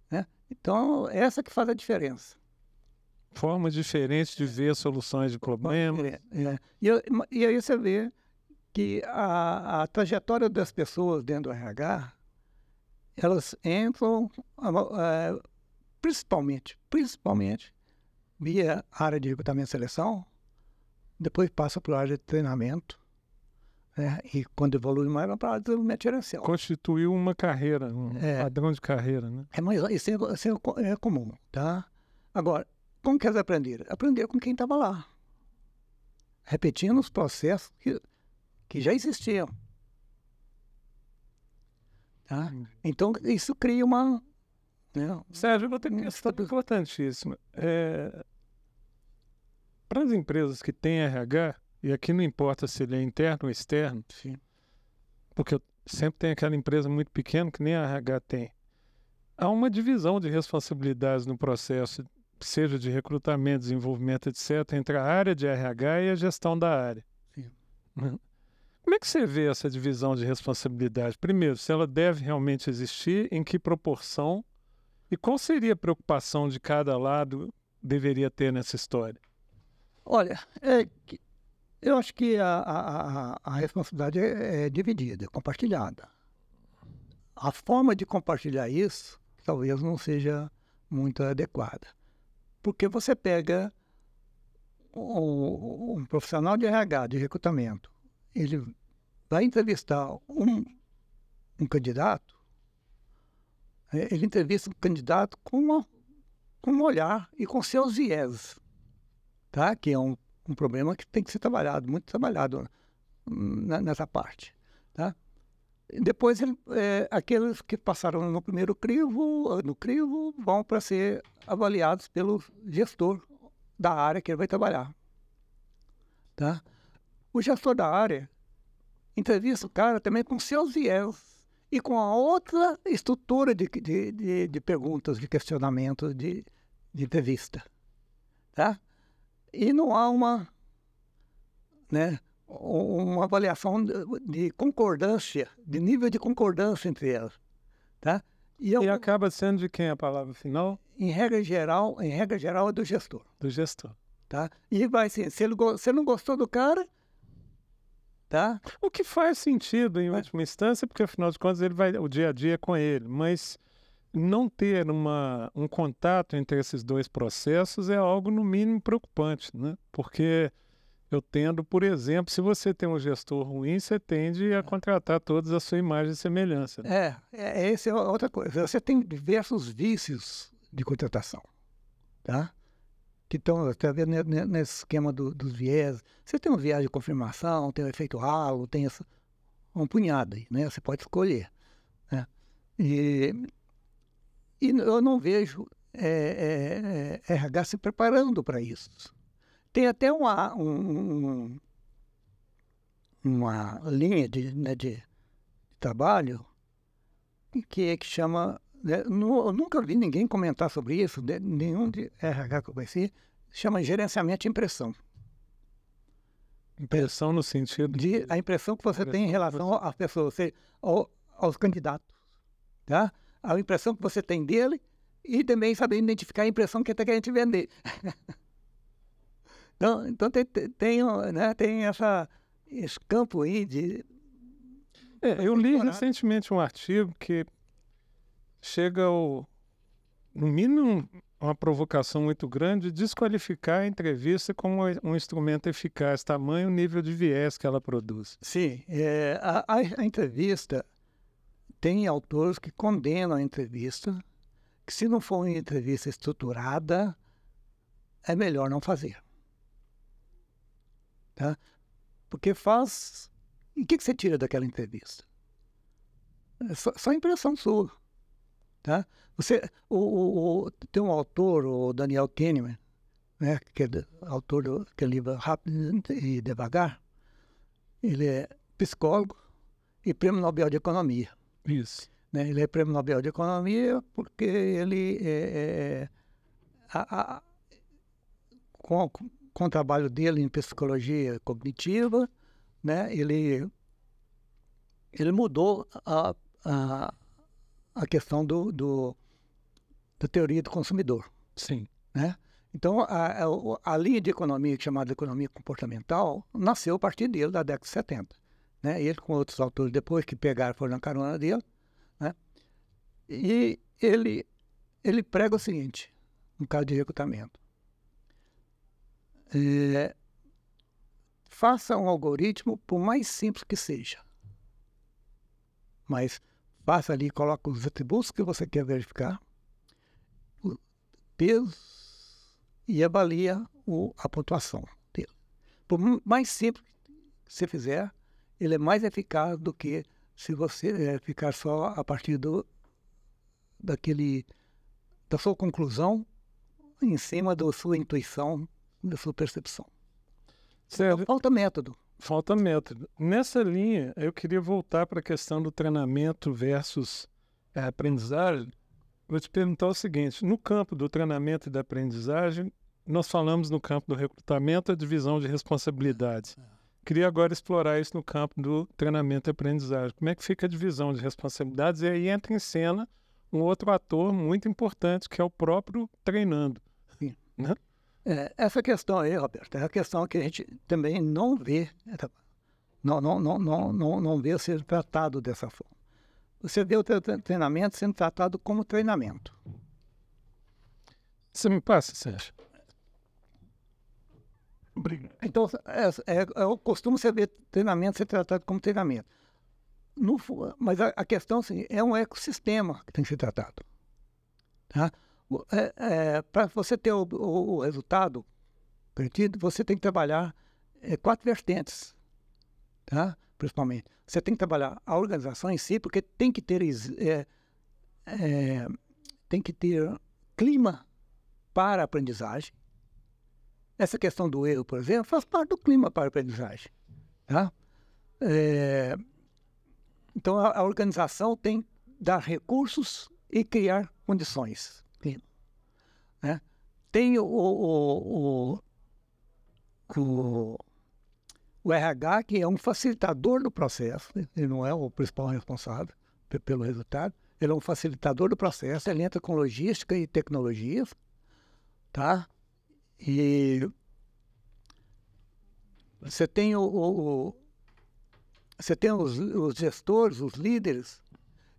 [SPEAKER 5] Né? Então, essa que faz a diferença.
[SPEAKER 4] Formas diferentes de ver soluções de problemas.
[SPEAKER 5] É, é. E, e aí você vê que a, a trajetória das pessoas dentro do RH, elas entram eh, principalmente, principalmente via área de recrutamento e seleção, depois passa para a área de treinamento, né? e quando evolui mais, vai para a área de desenvolvimento gerencial.
[SPEAKER 4] Constituiu uma carreira, um
[SPEAKER 5] É.
[SPEAKER 4] padrão de carreira, né?
[SPEAKER 5] É, mas isso é, isso é é comum, tá? Agora, como que aprenderam? Aprenderam com quem estava lá. Repetindo os processos que, que já existiam. Tá? Então, isso cria uma... Né?
[SPEAKER 4] Sérgio, eu vou ter uma questão importantíssima. É, para as empresas que têm RH, e aqui não importa se ele é interno ou externo,
[SPEAKER 5] Sim.
[SPEAKER 4] porque sempre tem aquela empresa muito pequena que nem a RH tem. Há uma divisão de responsabilidades no processo, seja de recrutamento, desenvolvimento, etc., entre a área de RH e a gestão da área.
[SPEAKER 5] Sim.
[SPEAKER 4] Como é que você vê essa divisão de responsabilidade? Primeiro, se ela deve realmente existir, em que proporção e qual seria a preocupação de cada lado deveria ter nessa história?
[SPEAKER 5] Olha, é eu acho que a, a, a- a responsabilidade é, é dividida, é compartilhada. A forma de compartilhar isso talvez não seja muito adequada. Porque você pega um, um profissional de RH, de recrutamento, ele vai entrevistar um, um candidato, é, ele entrevista um candidato com, uma, com um olhar e com seus viés tá? que é um, um problema que tem que ser trabalhado, muito trabalhado hum, na- nessa parte. Tá? Depois, ele- é, aqueles que passaram no primeiro crivo, no crivo, vão para ser avaliados pelo gestor da área que ele vai trabalhar. Tá? O gestor da área entrevista o cara também com seus viés e com a outra estrutura de, de, de, de perguntas, de questionamentos, de, de entrevista. Tá? e não há uma, né, uma avaliação de, de concordância, de nível de concordância entre elas, tá? E,
[SPEAKER 4] E
[SPEAKER 5] eu,
[SPEAKER 4] acaba sendo de quem a palavra final?
[SPEAKER 5] em regra geral, em regra geral é do gestor,
[SPEAKER 4] Do gestor.
[SPEAKER 5] tá? E vai assim, se ele, se ele não gostou do cara, tá?
[SPEAKER 4] O que faz sentido em última instância, porque afinal de contas ele vai, o dia a dia é com ele. Mas não ter uma, um contato entre esses dois processos é algo, no mínimo, preocupante, né? Porque eu tendo, por exemplo, se você tem um gestor ruim, você tende a contratar todos a sua imagem e semelhança.
[SPEAKER 5] Né? É, é, essa é outra coisa. Você tem diversos vícios de contratação, tá? Que estão até nesse esquema do, dos viés. Você tem um viés de confirmação, tem o efeito halo, tem essa, um punhado aí, né? Você pode escolher. Né? E e eu não vejo é, é, RH se preparando para isso. Tem até uma, um, uma linha de, né, de trabalho que, é que chama. Né, eu nunca vi ninguém comentar sobre isso, de, nenhum de RH que eu conheci, chama gerenciamento de impressão.
[SPEAKER 4] Impressão no sentido
[SPEAKER 5] de a impressão que você tem em relação às pessoas, ao, aos candidatos, tá? a impressão que você tem dele e também saber identificar a impressão que ele está querendo te vender. então, então tem, tem, né, tem essa, esse campo aí de.
[SPEAKER 4] É, eu li recentemente um artigo que chega ao, no mínimo, uma provocação muito grande de desqualificar a entrevista como um instrumento eficaz, tamanho nível de viés que ela produz.
[SPEAKER 5] Sim, é, a, a, entrevista tem autores que condenam a entrevista, que se não for uma entrevista estruturada, é melhor não fazer. Tá? Porque faz. O que, que você tira daquela entrevista? É só, só impressão sua. Tá? Você, o, o, o, tem um autor, o Daniel Kahneman, né, que é autor do que livro Rápido e Devagar. Ele é psicólogo e prêmio Nobel de Economia.
[SPEAKER 4] Isso.
[SPEAKER 5] Né? Ele é prêmio Nobel de Economia porque ele, é, é, a, a, com, com o trabalho dele em psicologia cognitiva, né? ele, ele mudou a, a, a questão do, do, da teoria do consumidor.
[SPEAKER 4] Sim.
[SPEAKER 5] Né? Então, a, a, a, linha de economia, chamada economia comportamental, nasceu a partir dele, da década de 70 né? Ele com outros autores depois que pegaram foram na carona dele, né? E ele ele prega o seguinte, no caso de recrutamento. É, faça um algoritmo, por mais simples que seja. Mas faça ali, coloque os atributos que você quer verificar, o peso e avalia o, a pontuação dele. Por mais simples que você fizer, ele é mais eficaz do que se você é, ficar só a partir do, daquele, da sua conclusão em cima da sua intuição, da sua percepção.
[SPEAKER 4] Certo.
[SPEAKER 5] Falta método.
[SPEAKER 4] Falta método. Nessa linha, eu queria voltar para a questão do treinamento versus é, aprendizagem. Vou te perguntar o seguinte: no campo do treinamento e da aprendizagem, nós falamos no campo do recrutamento a divisão de responsabilidades. É. Queria agora explorar isso no campo do treinamento e aprendizagem. Como é que fica a divisão de responsabilidades? E aí entra em cena um outro ator muito importante, que é o próprio treinando. Né?
[SPEAKER 5] É, essa questão aí, Roberto, é a questão que a gente também não vê, não, não, não, não, não, não vê ser tratado dessa forma. Você vê o treinamento sendo tratado como treinamento.
[SPEAKER 4] Você me passa, Sérgio?
[SPEAKER 5] Obrigado. Então, é, é, eu costumo ser ver treinamento ser tratado como treinamento. No, mas a, a, questão assim, é um ecossistema que tem que ser tratado. Tá? É, é, Para você ter o, o, resultado garantido, você tem que trabalhar é, quatro vertentes, tá? principalmente. Você tem que trabalhar a organização em si, porque tem que ter, é, é, tem que ter clima para a aprendizagem. Essa questão do erro, por exemplo, faz parte do clima para a aprendizagem. Tá? É, então, a, a, organização tem que dar recursos e criar condições. Né? Tem o, o, o, o, o RH, que é um facilitador do processo, ele não é o principal responsável pelo resultado, ele é um facilitador do processo, ele entra com logística e tecnologias, tá? E você tem o, o, o você tem os, os, gestores, os líderes,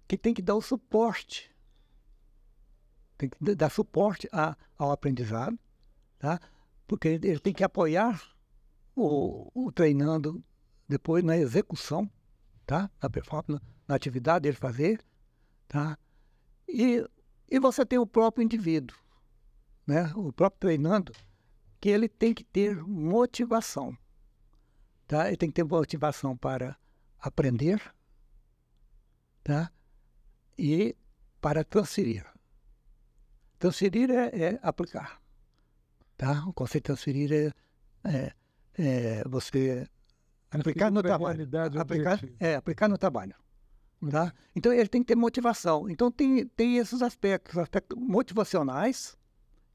[SPEAKER 5] que tem que dar o suporte tem que dar suporte a, ao aprendizado, tá? porque ele tem que apoiar o, o treinando depois na execução, tá? na performance, na atividade dele fazer. Tá? E, e você tem o próprio indivíduo, né? o próprio treinando, que ele tem que ter motivação. Tá? Ele tem que ter motivação para aprender tá? e para transferir. Transferir é, é aplicar. Tá? O conceito de transferir é, é, é você aplicar no trabalho. Aplicar, é, aplicar no trabalho. Tá? Então ele tem que ter motivação. Então tem, tem esses aspectos, aspectos motivacionais.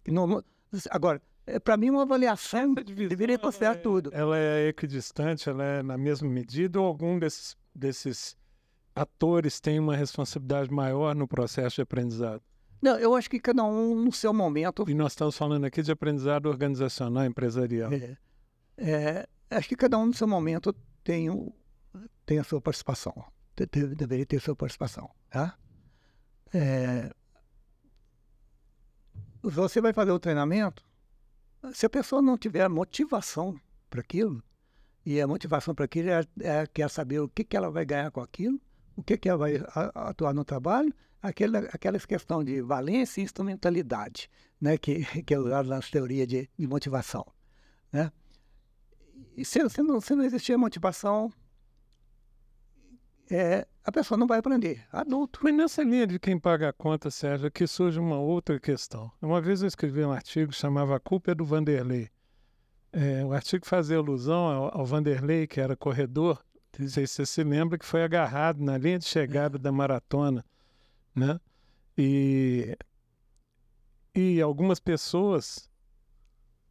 [SPEAKER 5] Não, agora, é, para mim, uma avaliação deveria considerar
[SPEAKER 4] é,
[SPEAKER 5] tudo.
[SPEAKER 4] Ela é equidistante, ela é na mesma medida ou algum desses, desses atores tem uma responsabilidade maior no processo de aprendizado?
[SPEAKER 5] Não, eu acho que cada um no seu momento.
[SPEAKER 4] E nós estamos falando aqui de aprendizado organizacional, empresarial.
[SPEAKER 5] É, é, acho que cada um no seu momento tem, o, tem a sua participação. De, de, deveria ter a sua participação. Tá? É, você vai fazer o treinamento, se a pessoa não tiver motivação para aquilo, e a motivação para aquilo é, é, quer saber o que, que ela vai ganhar com aquilo, o que, que ela vai atuar no trabalho, aquela, aquelas questão de valência e instrumentalidade, né, que, que é usado nas teorias de, de motivação. Né? E se, se, não, se não existir motivação, é, a pessoa não vai aprender, adulto.
[SPEAKER 4] Mas nessa linha de quem paga a conta, Sérgio, aqui surge uma outra questão. Uma vez eu escrevi um artigo chamava A Culpa é do Vanderlei. É, o artigo fazia alusão ao, ao Vanderlei, que era corredor, não sei se você se lembra, que foi agarrado na linha de chegada da maratona né? E, e algumas pessoas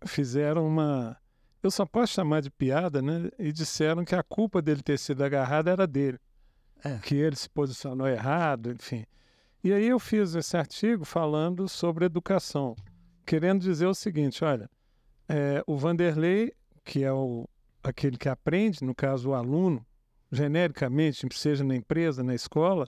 [SPEAKER 4] fizeram uma. Eu só posso chamar de piada, né? E disseram que a culpa dele ter sido agarrado era dele. É. Que ele se posicionou errado, enfim. E aí eu fiz esse artigo falando sobre educação, querendo dizer o seguinte: olha, é, o Vanderlei, que é o, aquele que aprende, no caso o aluno, genericamente, seja na empresa, na escola,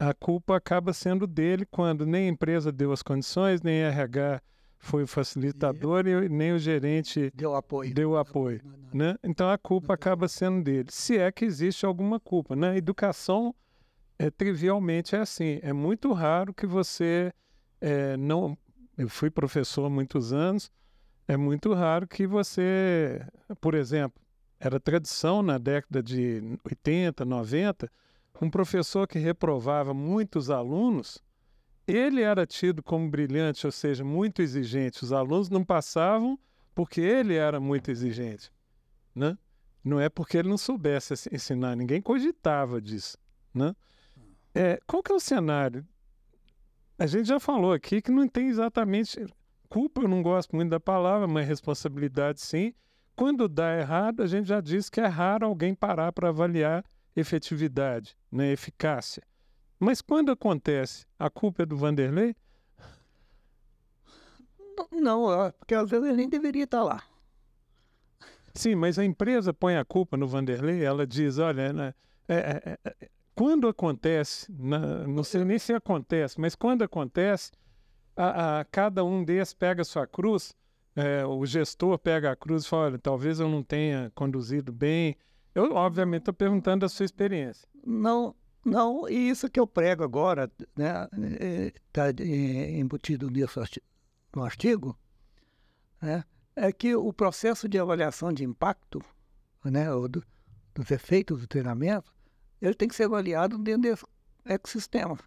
[SPEAKER 4] a culpa acaba sendo dele quando nem a empresa deu as condições, nem a RH foi o facilitador e, e nem o gerente
[SPEAKER 5] deu apoio.
[SPEAKER 4] Deu apoio não, não. Né? Então a culpa acaba sendo dele, se é que existe alguma culpa. Na né? educação, é, trivialmente é assim. É muito raro que você é, não. Eu fui professor há muitos anos. É muito raro que você, por exemplo, era tradição na década de 80, 90 um professor que reprovava muitos alunos, ele era tido como brilhante, ou seja, muito exigente. Os alunos não passavam porque ele era muito exigente, né? Não é porque ele não soubesse ensinar, ninguém cogitava disso, né? É, qual que é o cenário? A gente já falou aqui que não tem exatamente culpa, eu não gosto muito da palavra, mas responsabilidade sim. Quando dá errado, a gente já disse que é raro alguém parar para avaliar efetividade, né, eficácia. Mas quando acontece, a culpa é do Vanderlei?
[SPEAKER 5] Não, porque às vezes ele nem deveria estar lá.
[SPEAKER 4] Sim, mas a empresa põe a culpa no Vanderlei, ela diz, olha, né, é, é, é, é quando acontece, na, não sei nem se acontece, mas quando acontece, a, a cada um desses pega a sua cruz, é, o gestor pega a cruz e fala, olha, talvez eu não tenha conduzido bem, eu, obviamente, estou perguntando da sua experiência.
[SPEAKER 5] Não, não, e isso que eu prego agora, né, está é, é, embutido nisso no artigo, né, é que o processo de avaliação de impacto, né, do, dos efeitos do treinamento, ele tem que ser avaliado dentro desse ecossistema.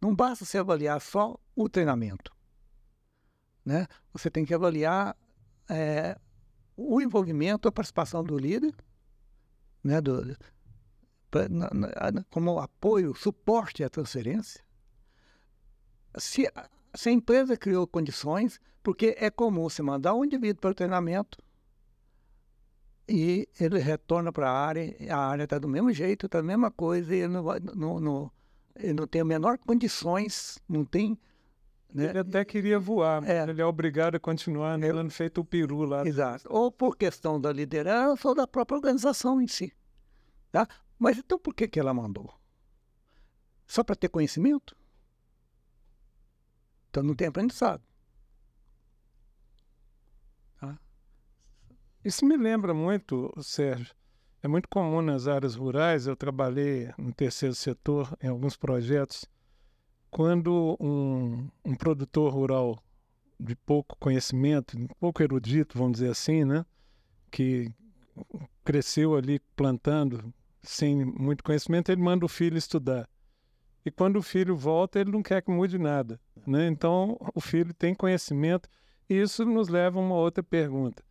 [SPEAKER 5] Não basta se avaliar só o treinamento. Né? Você tem que avaliar é, o envolvimento, a participação do líder né, do, pra, na, na, como apoio, suporte à transferência. Se, se a empresa criou condições, porque é comum você mandar um indivíduo para o treinamento e ele retorna para a área, a área está do mesmo jeito, está a mesma coisa, e ele não, não, não, ele não tem a menor condições, não tem
[SPEAKER 4] né? Ele até queria voar, é. ele é obrigado a continuar andando né, feito o peru lá.
[SPEAKER 5] Exato. Ou por questão da liderança ou da própria organização em si. Tá? Mas então por que, que ela mandou? Só para ter conhecimento? Então não tem aprendizado.
[SPEAKER 4] Isso me lembra muito, Sérgio. É muito comum nas áreas rurais, eu trabalhei no terceiro setor em alguns projetos, quando um, um produtor rural de pouco conhecimento, pouco erudito, vamos dizer assim, né, que cresceu ali plantando sem muito conhecimento, ele manda o filho estudar. E quando o filho volta, ele não quer que mude nada. Né? Então, o filho tem conhecimento. E isso nos leva a uma outra pergunta.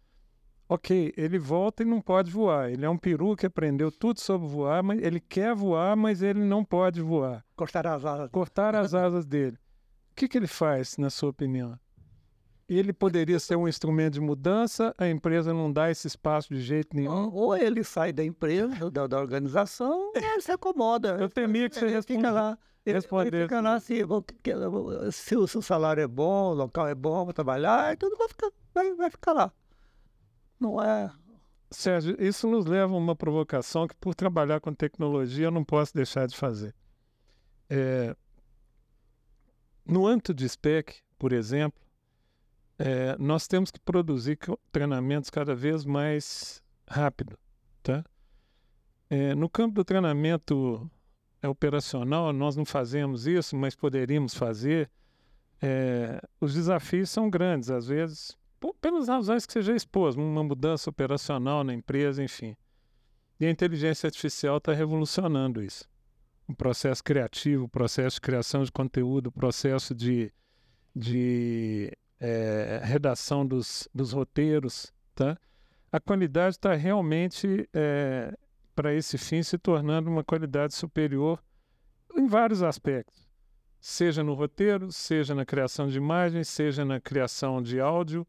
[SPEAKER 4] Ok, ele volta e não pode voar. Ele é um peru que aprendeu tudo sobre voar, mas ele quer voar, mas ele não pode voar.
[SPEAKER 5] Cortar as asas.
[SPEAKER 4] Cortar as asas dele. O que, que ele faz, na sua opinião? Ele poderia ser um instrumento de mudança, a empresa não dá esse espaço de jeito nenhum.
[SPEAKER 5] Ou ele sai da empresa, da, da organização, ou ele se acomoda.
[SPEAKER 4] Eu temia que você
[SPEAKER 5] Ele fica lá. Ele,
[SPEAKER 4] respondesse.
[SPEAKER 5] ele fica lá se, se, o seu salário é bom, o local é bom para trabalhar, tudo vai ficar, vai, vai ficar lá. Não é.
[SPEAKER 4] Sérgio, isso nos leva a uma provocação que, por trabalhar com tecnologia, eu não posso deixar de fazer. É, no âmbito de SPEC, por exemplo, é, nós temos que produzir treinamentos cada vez mais rápido. Tá? É, no campo do treinamento é, operacional, nós não fazemos isso, mas poderíamos fazer. É, os desafios são grandes, às vezes, pelas razões que você já expôs, uma mudança operacional na empresa, enfim. E a inteligência artificial está revolucionando isso. O processo criativo, o processo de criação de conteúdo, o processo de, de eh, redação dos, dos roteiros, tá? A qualidade está realmente, para esse fim, se tornando uma qualidade superior em vários aspectos. Seja no roteiro, seja na criação de imagens, seja na criação de áudio,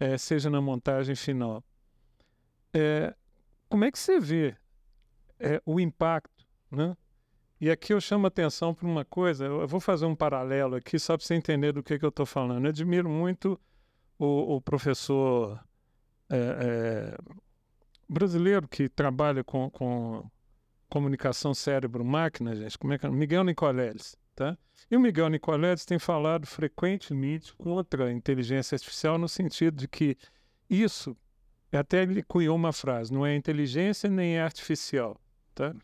[SPEAKER 4] eh, seja na montagem final. Eh, como é que você vê eh, o impacto, né? E aqui eu chamo a atenção para uma coisa, eu vou fazer um paralelo aqui só para você entender do que, que eu estou falando. Eu admiro muito o, o professor eh, eh, brasileiro que trabalha com, com comunicação cérebro-máquina, gente, como é que é? Miguel Nicoleles, tá? E o Miguel Nicoleles tem falado frequentemente contra a inteligência artificial no sentido de que isso, até ele cunhou uma frase, não é inteligência nem é artificial, tá?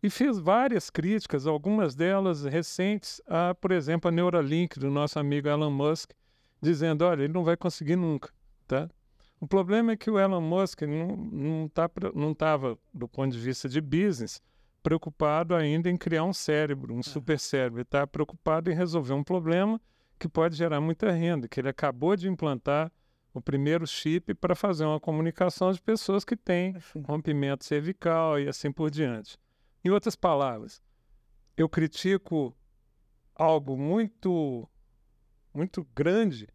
[SPEAKER 4] E fez várias críticas, algumas delas recentes, a, por exemplo, a Neuralink do nosso amigo Elon Musk, dizendo, olha, ele não vai conseguir nunca, tá? O problema é que o Elon Musk não não tá não estava, do ponto de vista de business, preocupado ainda em criar um cérebro, um super cérebro. Ele está preocupado em resolver um problema que pode gerar muita renda, que ele acabou de implantar o primeiro chip para fazer uma comunicação de pessoas que têm rompimento cervical e assim por diante. Em outras palavras, eu critico algo muito muito grande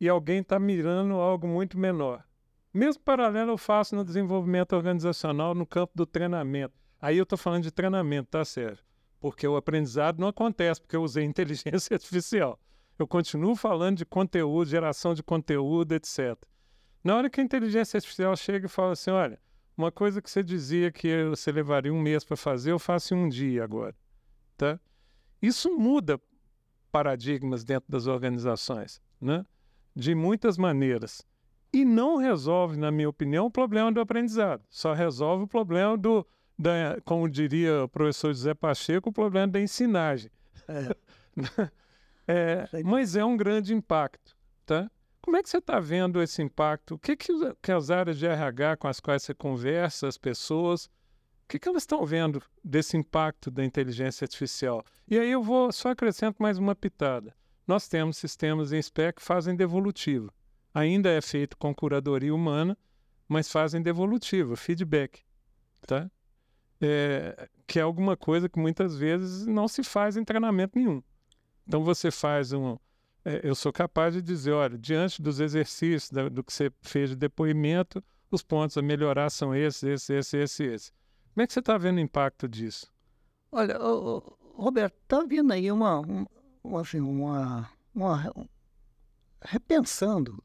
[SPEAKER 4] e alguém está mirando algo muito menor. Mesmo paralelo eu faço no desenvolvimento organizacional no campo do treinamento. Aí eu estou falando de treinamento, tá, Sérgio? Porque o aprendizado não acontece porque eu usei inteligência artificial. Eu continuo falando de conteúdo, geração de conteúdo, etc. Na hora que a inteligência artificial chega e fala assim, olha, uma coisa que você dizia que você levaria um mês para fazer, eu faço em um dia agora, tá? Isso muda paradigmas dentro das organizações, né? De muitas maneiras. E não resolve, na minha opinião, o problema do aprendizado. Só resolve o problema do, da, como diria o professor José Pacheco, o problema da ensinagem.
[SPEAKER 5] É.
[SPEAKER 4] É, mas é um grande impacto, tá? Como é que você está vendo esse impacto? O que, que, que as áreas de RH com as quais você conversa, as pessoas, o que, que elas estão vendo desse impacto da inteligência artificial? E aí eu vou só acrescento mais uma pitada. Nós temos sistemas em SPEC que fazem devolutivo. Ainda é feito com curadoria humana, mas fazem devolutivo, feedback, tá? É, que é alguma coisa que muitas vezes não se faz em treinamento nenhum. Então você faz um. é, eu sou capaz de dizer, olha, diante dos exercícios da- do que você fez de depoimento, os pontos a melhorar são esses, esses, esses, esses, esses. Como é que você está vendo o impacto disso?
[SPEAKER 5] Olha, Roberto, tá vindo aí uma, um- assim, uma, uma- um- repensando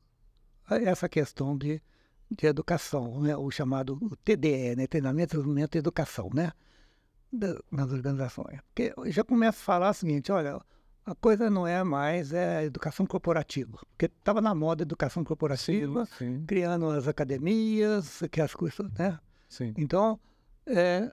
[SPEAKER 5] essa questão de, de educação, né? o chamado TDE, né? Treinamento, Desenvolvimento e Educação, né? Da- nas organizações. Porque já começa a falar o seguinte, olha, a coisa não é mais é, educação corporativa, porque estava na moda educação corporativa,
[SPEAKER 4] sim,
[SPEAKER 5] criando as academias, que as coisas, né?
[SPEAKER 4] sim.
[SPEAKER 5] Então, é,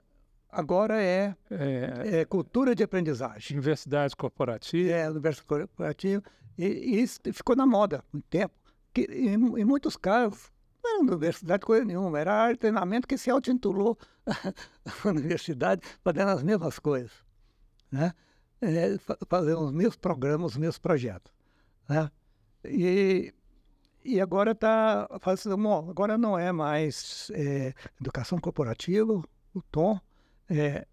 [SPEAKER 5] agora é,
[SPEAKER 4] É,
[SPEAKER 5] é cultura de aprendizagem.
[SPEAKER 4] universidade corporativa.
[SPEAKER 5] É, universo corporativo. E, e isso ficou na moda muito tempo. Que, em, em muitos casos, não era universidade coisa nenhuma, era treinamento que se auto-intitulou universidade fazendo as mesmas coisas. Né? É, fa- fazendo os mesmos programas, os mesmos projetos. Né? E, e agora está fazendo, bom, agora não é mais é, educação corporativa, o tom é,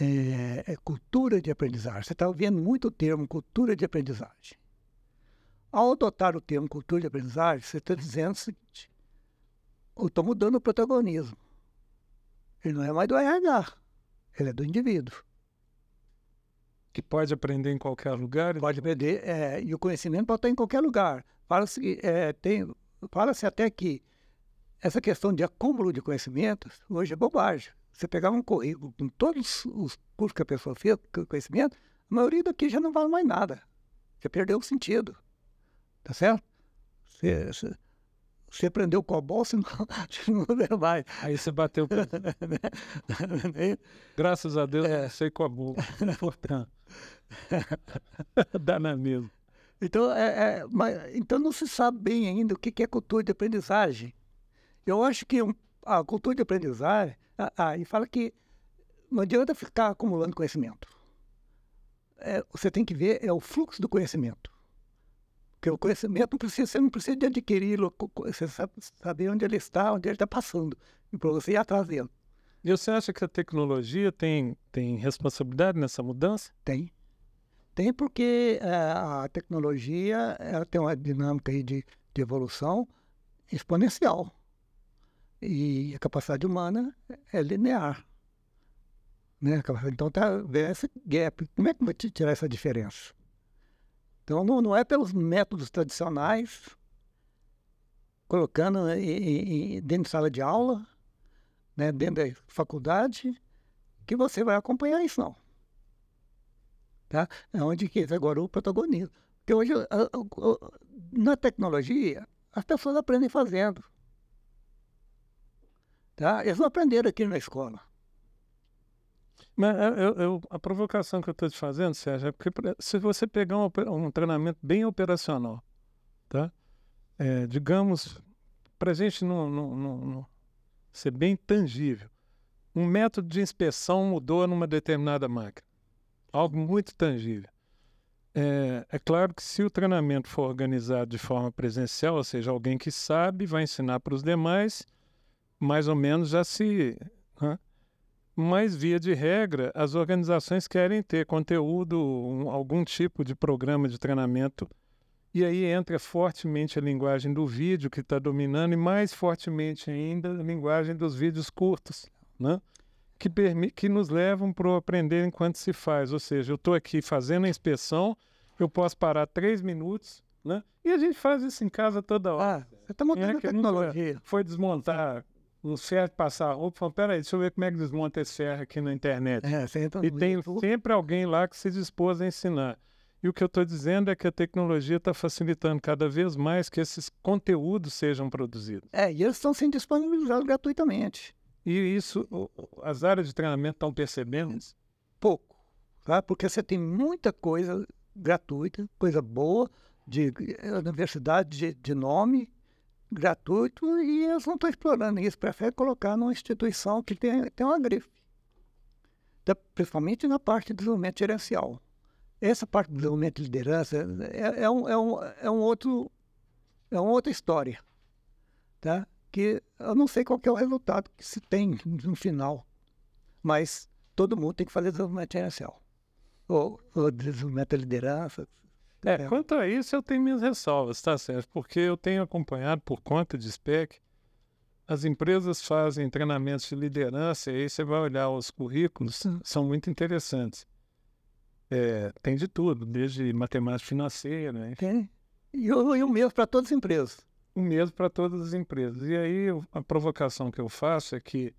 [SPEAKER 5] é, é cultura de aprendizagem. Você está ouvindo muito o termo cultura de aprendizagem. Ao adotar o termo cultura de aprendizagem, você está dizendo o seguinte: estou mudando o protagonismo. Ele não é mais do RH, ele é do indivíduo.
[SPEAKER 4] que pode aprender em qualquer lugar.
[SPEAKER 5] Pode aprender, é, e o conhecimento pode estar em qualquer lugar. Fala-se é, fala-se até que essa questão de acúmulo de conhecimentos hoje é bobagem. Você pegar um currículo com todos os cursos que a pessoa fez, com conhecimento, a maioria daqui já não vale mais nada. Já perdeu o sentido. Tá certo? Você, você, você aprendeu COBOL, você não, não lembra mais.
[SPEAKER 4] Aí você bateu. Graças a Deus,
[SPEAKER 5] É.
[SPEAKER 4] eu sei com a boca. Importante. Dá na mesma.
[SPEAKER 5] Então, é, é, mas- então não se sabe bem ainda o que é cultura de aprendizagem. Eu acho que um- a cultura de aprendizagem, ah, e fala que não adianta ficar acumulando conhecimento. É, você tem que ver é o fluxo do conhecimento. Porque o conhecimento não precisa, você não precisa de adquiri-lo, você sabe saber onde ele está, onde ele está passando, e para você ir atrás dele.
[SPEAKER 4] E você acha que a tecnologia tem, tem responsabilidade nessa mudança?
[SPEAKER 5] Tem. Tem porque eh, a tecnologia ela tem uma dinâmica aí de, de evolução exponencial. E a capacidade humana é linear. Né? Então tá vendo esse gap. Como é que vai tirar essa diferença? Então não, não é pelos métodos tradicionais, colocando em- dentro de sala de aula, né? dentro da faculdade, que você vai acompanhar isso, não tá? É onde que agora o protagonismo. Porque hoje, a- a- a- na tecnologia, as pessoas aprendem fazendo. Tá? Eles não aprenderam aqui na escola.
[SPEAKER 4] Mas eu- eu- eu- a provocação que eu estou te fazendo, Sérgio, é porque se você pegar um, um treinamento bem operacional, tá? É, digamos, para a gente não, não- não- não ser bem tangível, um método de inspeção mudou numa determinada máquina. Algo muito tangível. É, é claro que se o treinamento for organizado de forma presencial, ou seja, alguém que sabe vai ensinar para os demais, mais ou menos já se. hã? Mas, via de regra, as organizações querem ter conteúdo, um- algum tipo de programa de treinamento. E aí entra fortemente a linguagem do vídeo, que está dominando, e mais fortemente ainda a linguagem dos vídeos curtos, né? que, que nos levam para o aprender enquanto se faz. Ou seja, eu estou aqui fazendo a inspeção, eu posso parar três minutos, né? e a gente faz isso em casa toda hora.
[SPEAKER 5] Ah, você está montando
[SPEAKER 4] É nunca
[SPEAKER 5] tecnologia.
[SPEAKER 4] Foi desmontar um ferro, passar roupa, falou, peraí, deixa eu ver como é que desmonta esse ferro aqui na internet.
[SPEAKER 5] É,
[SPEAKER 4] E tem sempre alguém lá que se dispôs a ensinar. E o que eu estou dizendo é que a tecnologia está facilitando cada vez mais que esses conteúdos sejam produzidos.
[SPEAKER 5] É, e eles estão sendo disponibilizados gratuitamente.
[SPEAKER 4] E isso, as áreas de treinamento estão percebendo?
[SPEAKER 5] Pouco. Tá? Porque você tem muita coisa gratuita, coisa boa, de eh, universidade de, de nome gratuito, e eles não estão explorando isso. Preferem colocar numa instituição que tem, tem uma grife. Da- principalmente na parte de desenvolvimento gerencial. Essa parte de desenvolvimento de liderança é, é um, é, um, é um outro é uma outra história, tá? Que eu não sei qual é o resultado que se tem no final, mas todo mundo tem que fazer desenvolvimento gerencial ou, ou desenvolvimento da liderança.
[SPEAKER 4] É,
[SPEAKER 5] É.
[SPEAKER 4] quanto a isso eu tenho minhas ressalvas, tá, Sérgio? Porque eu tenho acompanhado por conta de SPEC, as empresas fazem treinamentos de liderança e aí você vai olhar os currículos, são muito interessantes. É, tem de tudo, desde matemática financeira, enfim,
[SPEAKER 5] Tem. E o, e o mesmo para todas as empresas.
[SPEAKER 4] o mesmo para todas as empresas. E aí a provocação que eu faço é que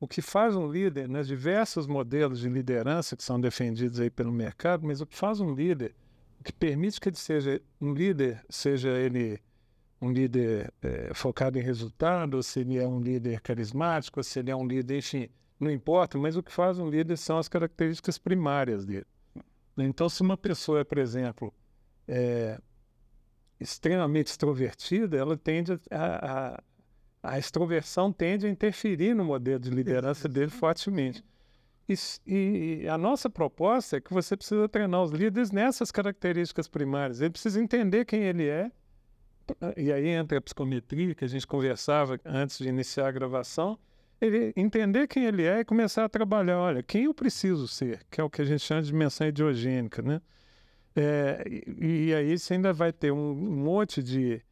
[SPEAKER 4] o que faz um líder, né, diversos modelos de liderança que são defendidos aí pelo mercado, mas o que faz um líder que permite que ele seja um líder, seja ele um líder é, focado em resultado, ou se ele é um líder carismático, ou se ele é um líder, enfim, não importa, mas o que faz um líder são as características primárias dele. Então, se uma pessoa é, por exemplo, é, extremamente extrovertida, ela tende a, a, a, extroversão tende a interferir no modelo de liderança dele fortemente. E, e, a nossa proposta é que você precisa treinar os líderes nessas características primárias. Ele precisa entender quem ele é, e aí entra a psicometria que a gente conversava antes de iniciar a gravação, ele entender quem ele é e começar a trabalhar, olha, quem eu preciso ser, que é o que a gente chama de dimensão ideogênica, né? É, e, e, aí você ainda vai ter um, monte de,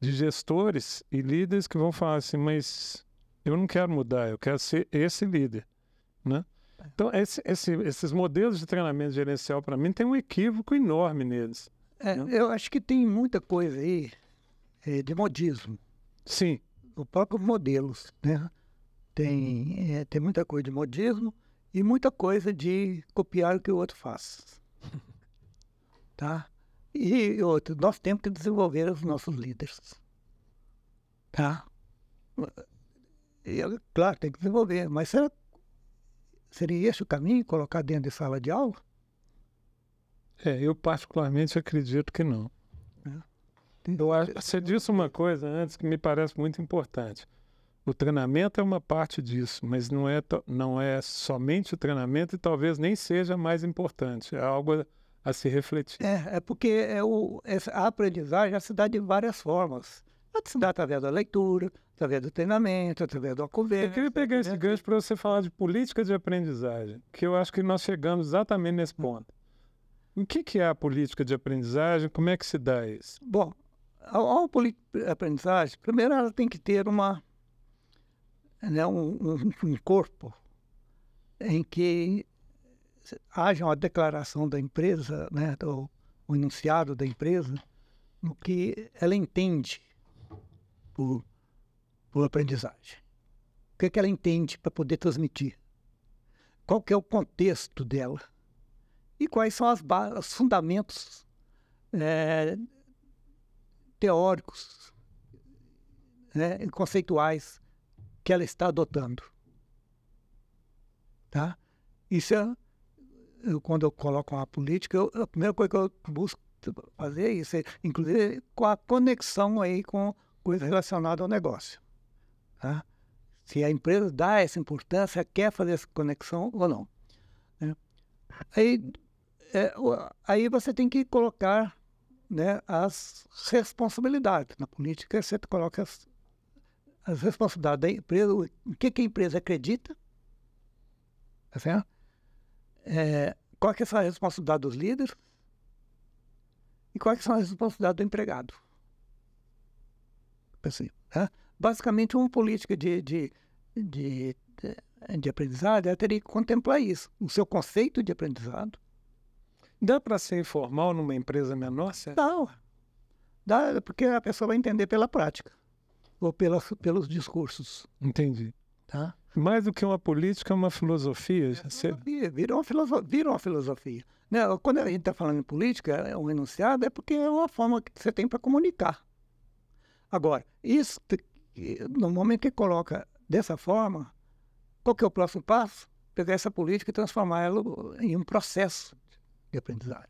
[SPEAKER 4] de gestores e líderes que vão falar assim, mas eu não quero mudar, eu quero ser esse líder, né? Então, esse, esse, esses modelos de treinamento gerencial, para mim, tem um equívoco enorme neles.
[SPEAKER 5] É, né? Eu acho que tem muita coisa aí é, de modismo.
[SPEAKER 4] Sim.
[SPEAKER 5] O próprio modelos, né? Tem, é, tem muita coisa de modismo e muita coisa de copiar o que o outro faz. tá? E outro, nós temos que desenvolver os nossos líderes. Tá? E, claro, tem que desenvolver, mas será, seria esse o caminho, colocar dentro de sala de aula?
[SPEAKER 4] É, eu particularmente acredito que não. Eu acho, você disse uma coisa antes que me parece muito importante. O treinamento é uma parte disso, mas não é, não é somente o treinamento e talvez nem seja mais importante. É algo a, se refletir.
[SPEAKER 5] É, é porque é o, a aprendizagem se dá de várias formas. Pode se dá através da leitura, através do treinamento, através da conversa.
[SPEAKER 4] Eu queria pegar esse gancho para você falar de política de aprendizagem, que eu acho que nós chegamos exatamente nesse hum. ponto. O que, que é a política de aprendizagem? Como é que se dá isso?
[SPEAKER 5] Bom, a, a aprendizagem, primeiro ela tem que ter uma, né, um, um, um corpo em que haja uma declaração da empresa, né, do, o enunciado da empresa, no que ela entende por, por aprendizagem. O que, é que ela entende para poder transmitir? Qual que é o contexto dela? E quais são as os fundamentos é, teóricos, né, conceituais que ela está adotando. Tá? Isso é, eu, quando eu coloco uma política, eu, a primeira coisa que eu busco fazer é isso, é, inclusive com a conexão aí com coisas relacionadas ao negócio. Tá? Se a empresa dá essa importância, quer fazer essa conexão ou não. Né? Aí, é, aí você tem que colocar né, as responsabilidades. Na política, você coloca as, as responsabilidades da empresa, o que, que a empresa acredita, tá certo? É, qual que é a responsabilidade dos líderes e qual que são as responsabilidades do empregado. Assim, né? Basicamente, uma política de, de, de, de, aprendizado teria que contemplar isso, o seu conceito de aprendizado,
[SPEAKER 4] Dá para ser informal numa empresa menor, certo?
[SPEAKER 5] Não. Dá, porque a pessoa vai entender pela prática ou pela, pelos discursos.
[SPEAKER 4] Entendi.
[SPEAKER 5] Tá?
[SPEAKER 4] Mais do que uma política, é uma filosofia. É
[SPEAKER 5] filosofia vira, uma filosofia vira uma filosofia. Né? Quando a gente está falando em política, é um enunciado, é porque é uma forma que você tem para comunicar. Agora, isso, no momento que coloca dessa forma, qual que é o próximo passo? Pegar essa política e transformar ela em um processo de aprendizagem.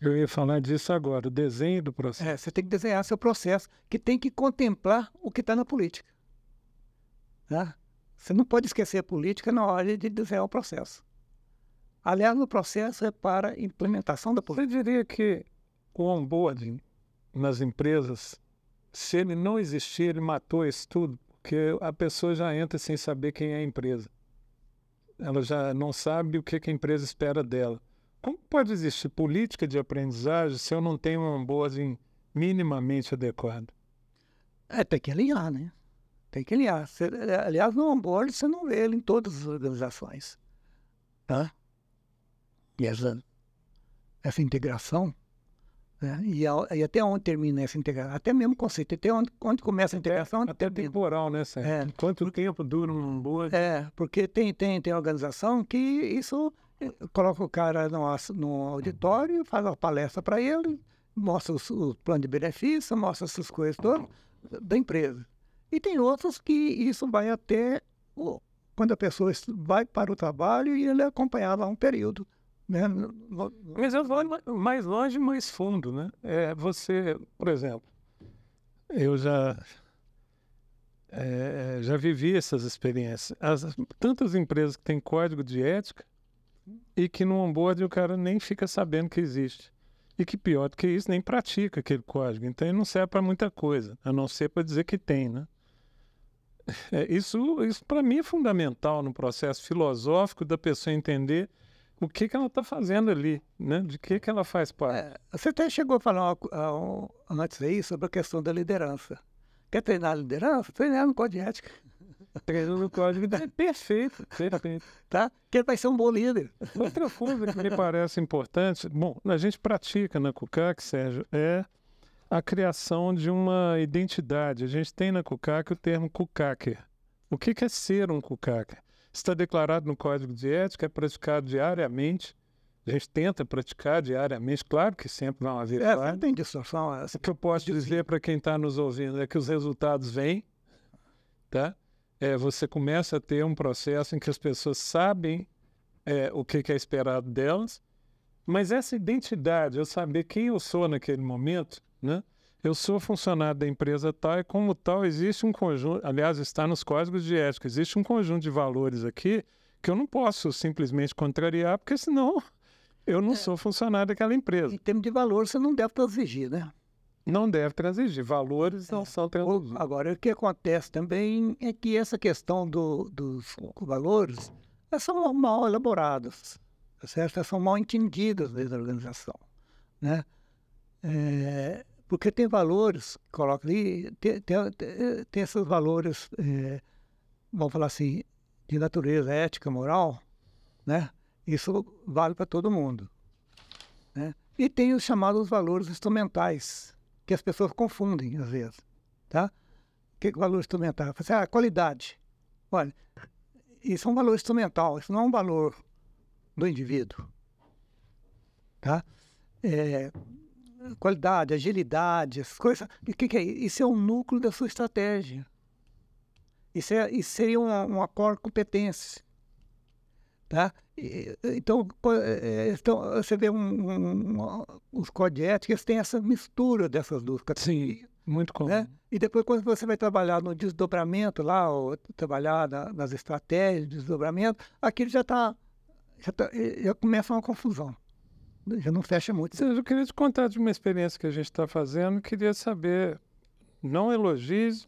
[SPEAKER 4] Eu ia falar disso agora, o desenho do processo.
[SPEAKER 5] É, você tem que desenhar seu processo, que tem que contemplar o que está na política. Tá? Você não pode esquecer a política na hora de desenhar o processo. Aliás, o processo é para implementação da política.
[SPEAKER 4] Você diria que o onboarding nas empresas, se ele não existir, ele matou isso tudo, porque a pessoa já entra sem saber quem é a empresa. Ela já não sabe o que, a empresa espera dela. Como pode existir política de aprendizagem se eu não tenho um onboarding minimamente adequado?
[SPEAKER 5] É, tem que alinhar, né? Tem que alinhar. Aliás, no onboarding você não vê ele em todas as organizações. Tá? E essa, essa integração, né? e, a, e, até onde termina essa integração? Até mesmo o conceito, até onde, onde começa a integração.
[SPEAKER 4] Até, até temporal, né, Sérgio? É, Quanto tempo dura um onboarding?
[SPEAKER 5] É, porque tem, tem, tem organização que isso coloca o cara no, no auditório, faz uma palestra para ele, mostra o, o, plano de benefício, mostra essas coisas todas da empresa. E tem outros que isso vai até quando a pessoa vai para o trabalho e ele é acompanhado há um período. Né?
[SPEAKER 4] Mas eu vou mais longe, mais fundo. Né? É, você, por exemplo, eu já é, já vivi essas experiências. As, tantas empresas que têm código de ética e que no onboard o cara nem fica sabendo que existe. E que pior do que isso, nem pratica aquele código. Então ele não serve para muita coisa, a não ser para dizer que tem, né? É, isso isso para mim é fundamental no processo filosófico da pessoa entender o que, que ela está fazendo ali, né? de que, que ela faz parte.
[SPEAKER 5] É, você até chegou a falar uh, antes aí sobre a questão da liderança. Quer treinar a liderança? Treinar no código de ética.
[SPEAKER 4] Treinando no código de ética. Perfeito, perfeito.
[SPEAKER 5] Tá? Que ele vai ser um bom líder.
[SPEAKER 4] Outra coisa que me parece importante, bom, a gente pratica na CUCAC, Sérgio, é a criação de uma identidade. A gente tem na CUCAC o termo CUCACer. O que é ser um CUCACer? Está declarado no Código de Ética, é praticado diariamente a gente tenta praticar diariamente, claro que sempre vão haver
[SPEAKER 5] é, falhas. tem distorção. É,
[SPEAKER 4] o que eu posso dizer para quem está nos ouvindo é que os resultados vêm, tá? É, você começa a ter um processo em que as pessoas sabem é, o que, que é esperado delas, mas essa identidade, eu saber quem eu sou naquele momento, né? Eu sou funcionário da empresa tal e como tal existe um conjunto, aliás, está nos códigos de ética, existe um conjunto de valores aqui que eu não posso simplesmente contrariar, porque senão eu não é. sou funcionário daquela empresa.
[SPEAKER 5] Em termos de valor, você não deve transigir, né?
[SPEAKER 4] Não deve transigir. Valores não é. são transigir.
[SPEAKER 5] Agora, o que acontece também é que essa questão do, dos valores são mal elaboradas, tá certo? são mal entendidas dentro da organização, né? É, porque tem valores, coloca ali, tem, tem, tem esses valores, é, vamos falar assim, de natureza ética, moral, né? Isso vale para todo mundo. Né? E tem os chamados valores instrumentais, que as pessoas confundem às vezes. Tá? O que é valor instrumental? Assim, ah, qualidade. Olha, isso é um valor instrumental, isso não é um valor do indivíduo. Tá? É, qualidade, agilidade, essas coisas. O que, que, é isso? Isso é o núcleo da sua estratégia. Isso, é, isso seria uma, uma core competência. Tá? Então, é, então você vê um, um, os códigos éticos têm essa mistura dessas duas
[SPEAKER 4] categorias. Sim, muito comum. Né?
[SPEAKER 5] E depois, quando você vai trabalhar no desdobramento lá, ou trabalhar na, nas estratégias de desdobramento, aquilo já está. Já, tá, já começa uma confusão. Já não fecha muito.
[SPEAKER 4] Eu queria te contar de uma experiência que a gente está fazendo. Queria saber, não elogios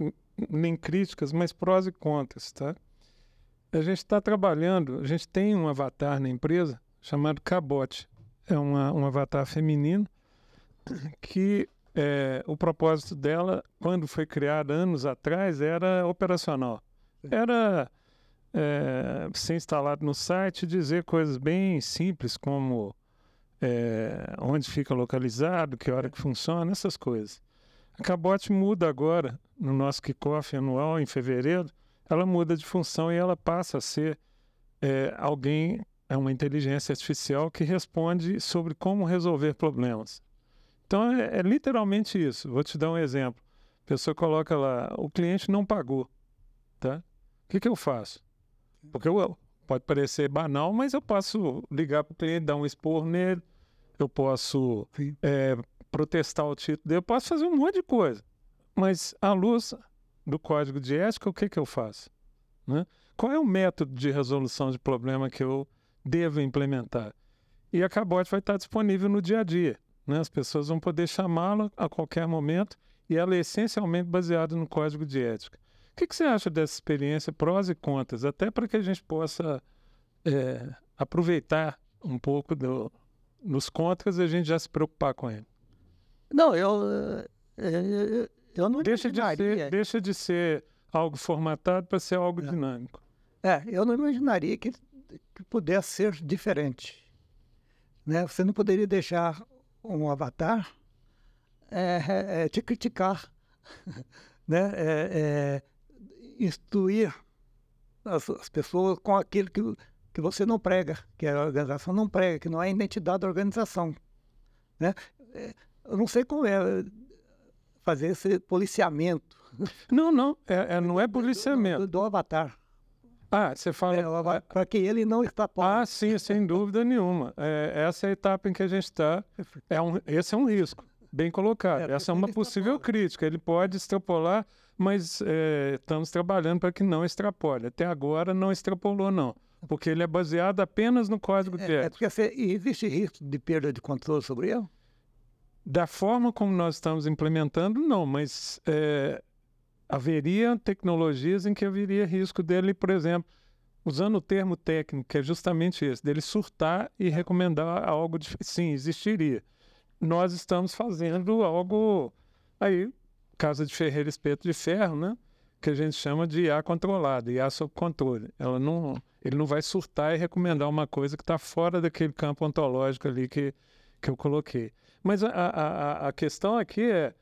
[SPEAKER 4] nem críticas, mas prós e contras, tá? A gente está trabalhando, a gente tem um avatar na empresa chamado Cabote. É uma, um avatar feminino que é, o propósito dela, quando foi criada anos atrás, era operacional. Era é, ser instalado no site dizer coisas bem simples como é, onde fica localizado, que hora que funciona, essas coisas. A Cabote muda agora, no nosso kickoff anual, em fevereiro, ela muda de função e ela passa a ser é, alguém, é uma inteligência artificial que responde sobre como resolver problemas. Então é, é literalmente isso. Vou te dar um exemplo. A pessoa coloca lá, o cliente não pagou, tá? O que, que eu faço? Porque eu, pode parecer banal, mas eu posso ligar para o cliente, dar um expor nele, eu posso é, protestar o título dele, eu posso fazer um monte de coisa. Mas à luz do código de ética, o que, que eu faço? Né? Qual é o método de resolução de problema que eu devo implementar? E a Cabote vai estar disponível no dia a dia. Né? As pessoas vão poder chamá-la a qualquer momento e ela é essencialmente baseada no código de ética. O que, que você acha dessa experiência, prós e contras, até para que a gente possa é, aproveitar um pouco do, nos contras a gente já se preocupar com ele?
[SPEAKER 5] Não, eu, eu, eu não
[SPEAKER 4] deixa de ser Deixa de ser algo formatado para ser algo é. dinâmico.
[SPEAKER 5] É, eu não imaginaria que, que pudesse ser diferente. Né? Você não poderia deixar um avatar é, é, te criticar, né? Instruir as, as, pessoas com aquilo que, que você não prega, que a organização não prega, que não é identidade da organização. Né? É, eu não sei como é fazer esse policiamento.
[SPEAKER 4] Não, não, é, é não é policiamento.
[SPEAKER 5] Do, do, do avatar.
[SPEAKER 4] Ah, você fala.
[SPEAKER 5] É, para que ele não está
[SPEAKER 4] Ah, sim, sem dúvida nenhuma. É, essa é a etapa em que a gente está. É um, esse é um risco, bem colocado. É, essa é uma possível extrapola. crítica. Ele pode extrapolar, mas é, estamos trabalhando para que não extrapole. Até agora não extrapolou, não. Porque ele é baseado apenas no código de
[SPEAKER 5] ética. É porque existe risco de perda de controle sobre ele?
[SPEAKER 4] Da forma como nós estamos implementando, não, mas é, haveria tecnologias em que haveria risco dele, por exemplo, usando o termo técnico, que é justamente esse, dele surtar e recomendar algo de sim, existiria. Nós estamos fazendo algo aí, casa de Ferreira Espeto de Ferro, né? Que a gente chama de IA controlada, IA sob controle. Ela não, ele não vai surtar e recomendar uma coisa que está fora daquele campo ontológico ali que, que eu coloquei. Mas a, a, a questão aqui é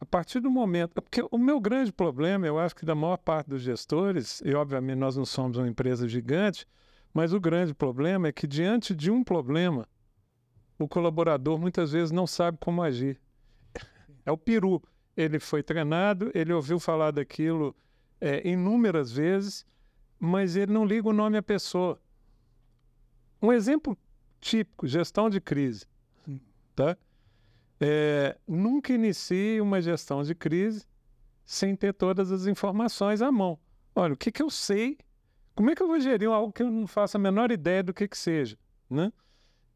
[SPEAKER 4] a partir do momento. Porque o meu grande problema, eu acho que da maior parte dos gestores, e obviamente nós não somos uma empresa gigante, mas o grande problema é que diante de um problema, o colaborador muitas vezes não sabe como agir. É o peru. Ele foi treinado, ele ouviu falar daquilo é, inúmeras vezes, mas ele não liga o nome à pessoa. Um exemplo típico, gestão de crise. Tá? É, nunca inicie uma gestão de crise sem ter todas as informações à mão. Olha, o que, que eu sei? Como é que eu vou gerir algo que eu não faço a menor ideia do que, que seja? Né?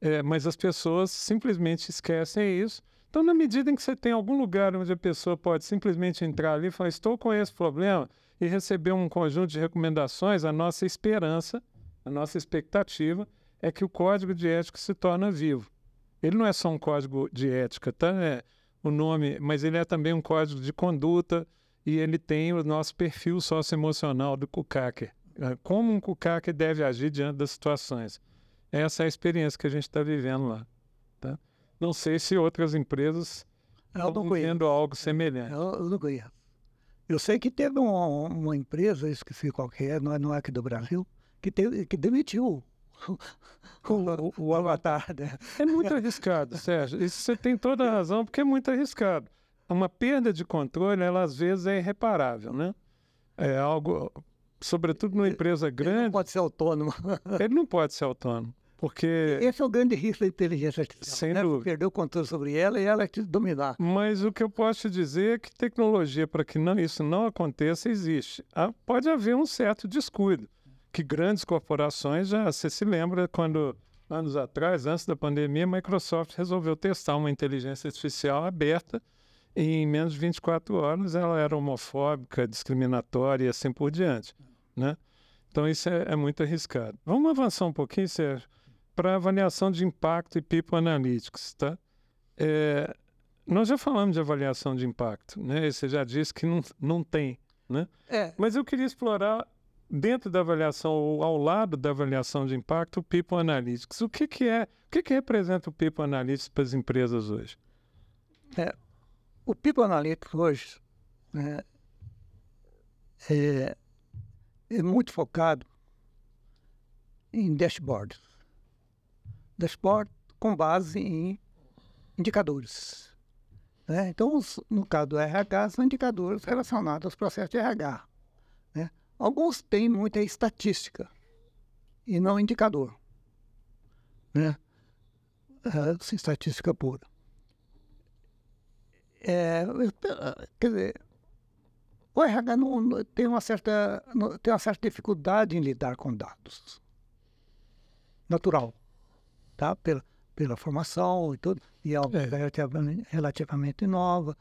[SPEAKER 4] É, mas as pessoas simplesmente esquecem isso. Então, na medida em que você tem algum lugar onde a pessoa pode simplesmente entrar ali e falar: Estou com esse problema, e receber um conjunto de recomendações, a nossa esperança, a nossa expectativa é que o código de ética se torne vivo. Ele não é só um código de ética, tá? É o nome, mas ele é também um código de conduta e ele tem o nosso perfil socioemocional do Kukaker. É, como um Kukaker deve agir diante das situações. Essa é a experiência que a gente está vivendo lá. Não sei se outras empresas estão vivendo algo semelhante.
[SPEAKER 5] Eu, não conheço. Eu sei que teve uma, uma empresa, esqueci qual que é, não é, não é aqui do Brasil, que, teve, que demitiu o, o, avatar. Né?
[SPEAKER 4] É muito arriscado, Sérgio. Isso você tem toda a razão, porque é muito arriscado. Uma perda de controle, ela às vezes é irreparável, né? É algo, sobretudo numa empresa grande. Ele não
[SPEAKER 5] pode ser autônomo.
[SPEAKER 4] ele não pode ser autônomo. Porque...
[SPEAKER 5] Esse é o grande risco da inteligência artificial.
[SPEAKER 4] Sem né? dúvida.
[SPEAKER 5] Perder o controle sobre ela e ela te dominar.
[SPEAKER 4] Mas o que eu posso te dizer é que tecnologia para que não, isso não aconteça existe. Ah, pode haver um certo descuido que grandes corporações já você se lembra quando anos atrás, antes da pandemia, a Microsoft resolveu testar uma inteligência artificial aberta e em menos de 24 horas ela era homofóbica, discriminatória e assim por diante, né? Então isso é, é muito arriscado. Vamos avançar um pouquinho, Sérgio, para avaliação de impacto e People Analytics, tá? É, nós já falamos de avaliação de impacto, né? Você já disse que não, não tem, né? É. Mas eu queria explorar dentro da avaliação ou ao lado da avaliação de impacto, o People Analytics. O que, que é, o que, que representa o People Analytics para as empresas hoje?
[SPEAKER 5] É, o People Analytics hoje né, é, é, muito focado em dashboard. Dashboard com base em indicadores. Né? Então, no caso do RH, são indicadores relacionados aos processos de RH. Né? Alguns têm muita estatística e não indicador. Né? É, estatística pura. É, quer dizer, o RH não, tem, uma certa, tem uma certa dificuldade em lidar com dados. Natural. Tá? Pela, pela formação e tudo. E é, é. relativamente, nova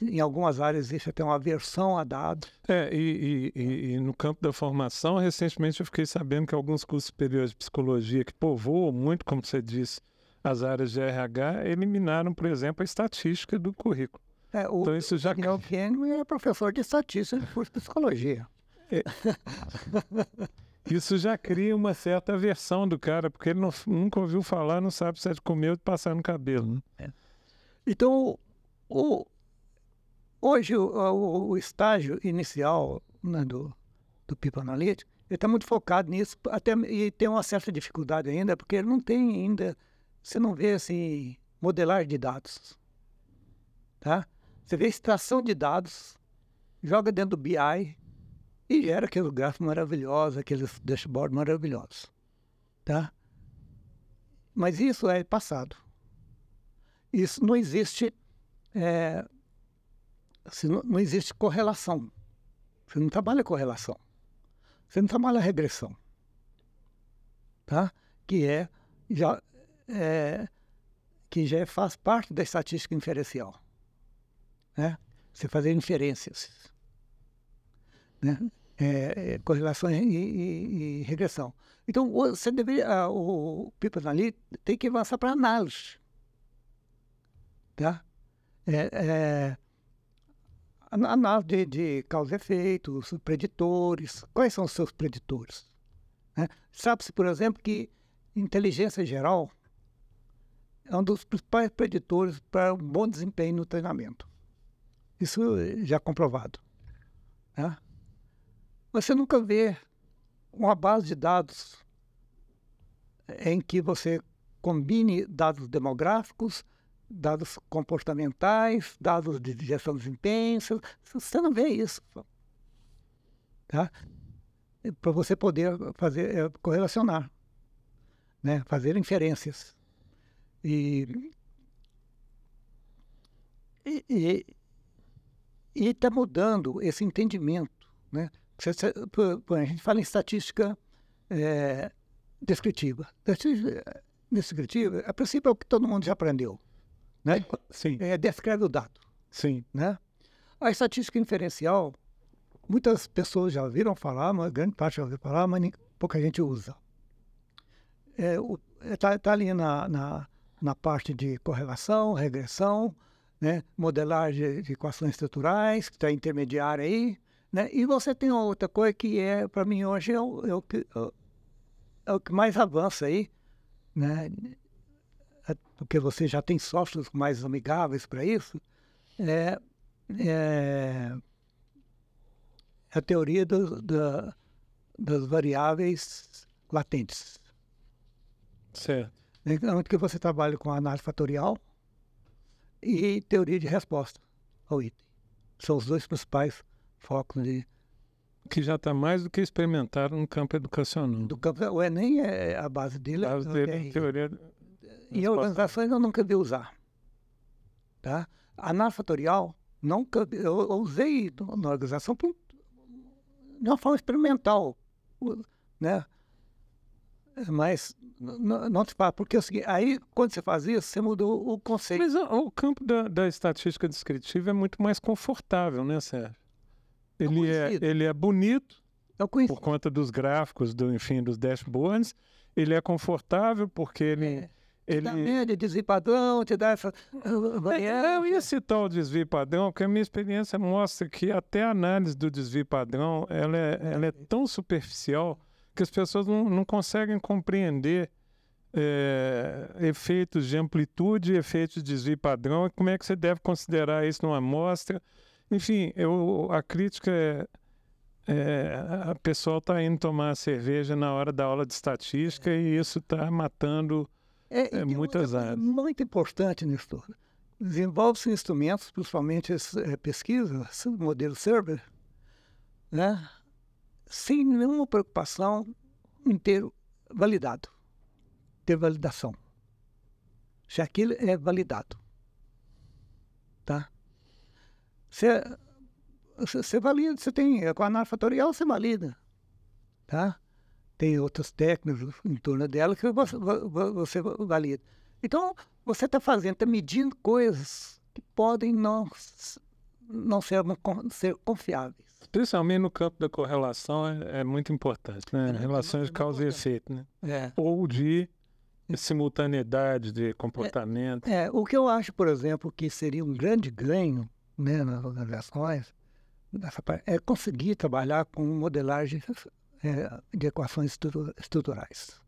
[SPEAKER 5] em algumas áreas existe até uma aversão a dados.
[SPEAKER 4] É, e, e, e, no campo da formação, recentemente eu fiquei sabendo que alguns cursos superiores de psicologia que povoam muito, como você disse, as áreas de RH, eliminaram, por exemplo, a estatística do currículo.
[SPEAKER 5] É, o, então isso já... O Kenny é professor de estatística no curso de psicologia. É.
[SPEAKER 4] Isso já cria uma certa aversão do cara, porque ele não, nunca ouviu falar, não sabe se é de comer ou de passar no cabelo. Né? É.
[SPEAKER 5] Então, o, Hoje, o, o, o estágio inicial né, do, do People Analytics, Ele está muito focado nisso, até e tem uma certa dificuldade ainda, porque ele não tem ainda, você não vê assim, modelagem de dados. Tá? Você vê extração de dados, joga dentro do BI e gera aqueles gráficos maravilhosos, aqueles dashboards maravilhosos. Tá? Mas isso é passado. Isso não existe, é, assim, não, não existe correlação. Você não trabalha correlação. Você não trabalha regressão. Tá? Que é já é, que já faz parte da estatística inferencial. Né? Você fazer inferências. Né? É, é, correlação e, e, e, regressão. Então, você deveria, o, o People ali tem que avançar para análise. Tá? É, é, análise de, de causa e efeito, preditores. Quais são os seus preditores? Né? Sabe-se, por exemplo, que inteligência geral é um dos principais preditores para um bom desempenho no treinamento. Isso já comprovado. Né? Você nunca vê uma base de dados em que você combine dados demográficos, dados comportamentais, dados de gestão de desempenho. Você não vê isso. Tá? Para você poder fazer, é, correlacionar, né? fazer inferências. E e está mudando esse entendimento. Né? A gente fala em estatística é, descritiva. Descritiva, a princípio, é o que todo mundo já aprendeu. Né?
[SPEAKER 4] Sim.
[SPEAKER 5] É, descreve o dado.
[SPEAKER 4] Sim.
[SPEAKER 5] Né? A estatística inferencial, muitas pessoas já ouviram falar, uma grande parte já ouviu falar, mas pouca gente usa. Está é, é, tá, tá ali na, na na parte de correlação, regressão, né? modelagem de equações estruturais, que está intermediária aí. Né? E você tem outra coisa que é, para mim, hoje é o, é o, que, é o que mais avança aí, né? É porque você já tem softwares mais amigáveis para isso, é, é, a teoria do, das variáveis latentes.
[SPEAKER 4] Certo.
[SPEAKER 5] Onde que você trabalha com análise fatorial e teoria de resposta ao item. São os dois principais focos de...
[SPEAKER 4] Que já está mais do que experimentado no campo educacional.
[SPEAKER 5] Do campo, o Enem é a base dele.
[SPEAKER 4] A base dele é teoria...
[SPEAKER 5] Em organizações eu nunca vi usar. Tá? Análise fatorial, nunca, eu, eu usei na organização por, de uma forma experimental. Né? Mas não, não te fala, porque é seguinte, aí quando você faz isso, você mudou o conceito.
[SPEAKER 4] Mas o, o campo da, da, estatística descritiva é muito mais confortável, né, Sérgio? Ele é, ele é bonito
[SPEAKER 5] é
[SPEAKER 4] por conta dos gráficos, do, enfim, dos dashboards. Ele é confortável porque ele... É.
[SPEAKER 5] Ele... Te dá média, desvio padrão, te dá essa
[SPEAKER 4] É, eu ia citar o desvio padrão, porque a minha experiência mostra que até a análise do desvio padrão ela é, ela é tão superficial que as pessoas não, não conseguem compreender é, efeitos de amplitude, efeitos de desvio padrão, e como é que você deve considerar isso numa amostra. Enfim, eu, a crítica é, é a pessoa está indo tomar cerveja na hora da aula de estatística e isso está matando é, é, muitas áreas.
[SPEAKER 5] Muito importante nisso tudo. Desenvolve-se instrumentos, principalmente é, pesquisa, modelo server, né? sem nenhuma preocupação em ter validado, ter validação. Se aquilo é validado. Tá? Você, você valida, você tem, com a análise fatorial você valida. Tá? Tem outras técnicas em torno dela que você, você valida. Então, você está fazendo, está medindo coisas que podem não, não ser, ser confiáveis.
[SPEAKER 4] Principalmente no campo da correlação é, é muito importante, né? É, Relações de causa e efeito, né?
[SPEAKER 5] É.
[SPEAKER 4] Ou de simultaneidade de comportamento.
[SPEAKER 5] É, é, o que eu acho, por exemplo, que seria um grande ganho né, nas organizações é conseguir trabalhar com modelagem é, de equações estruturais.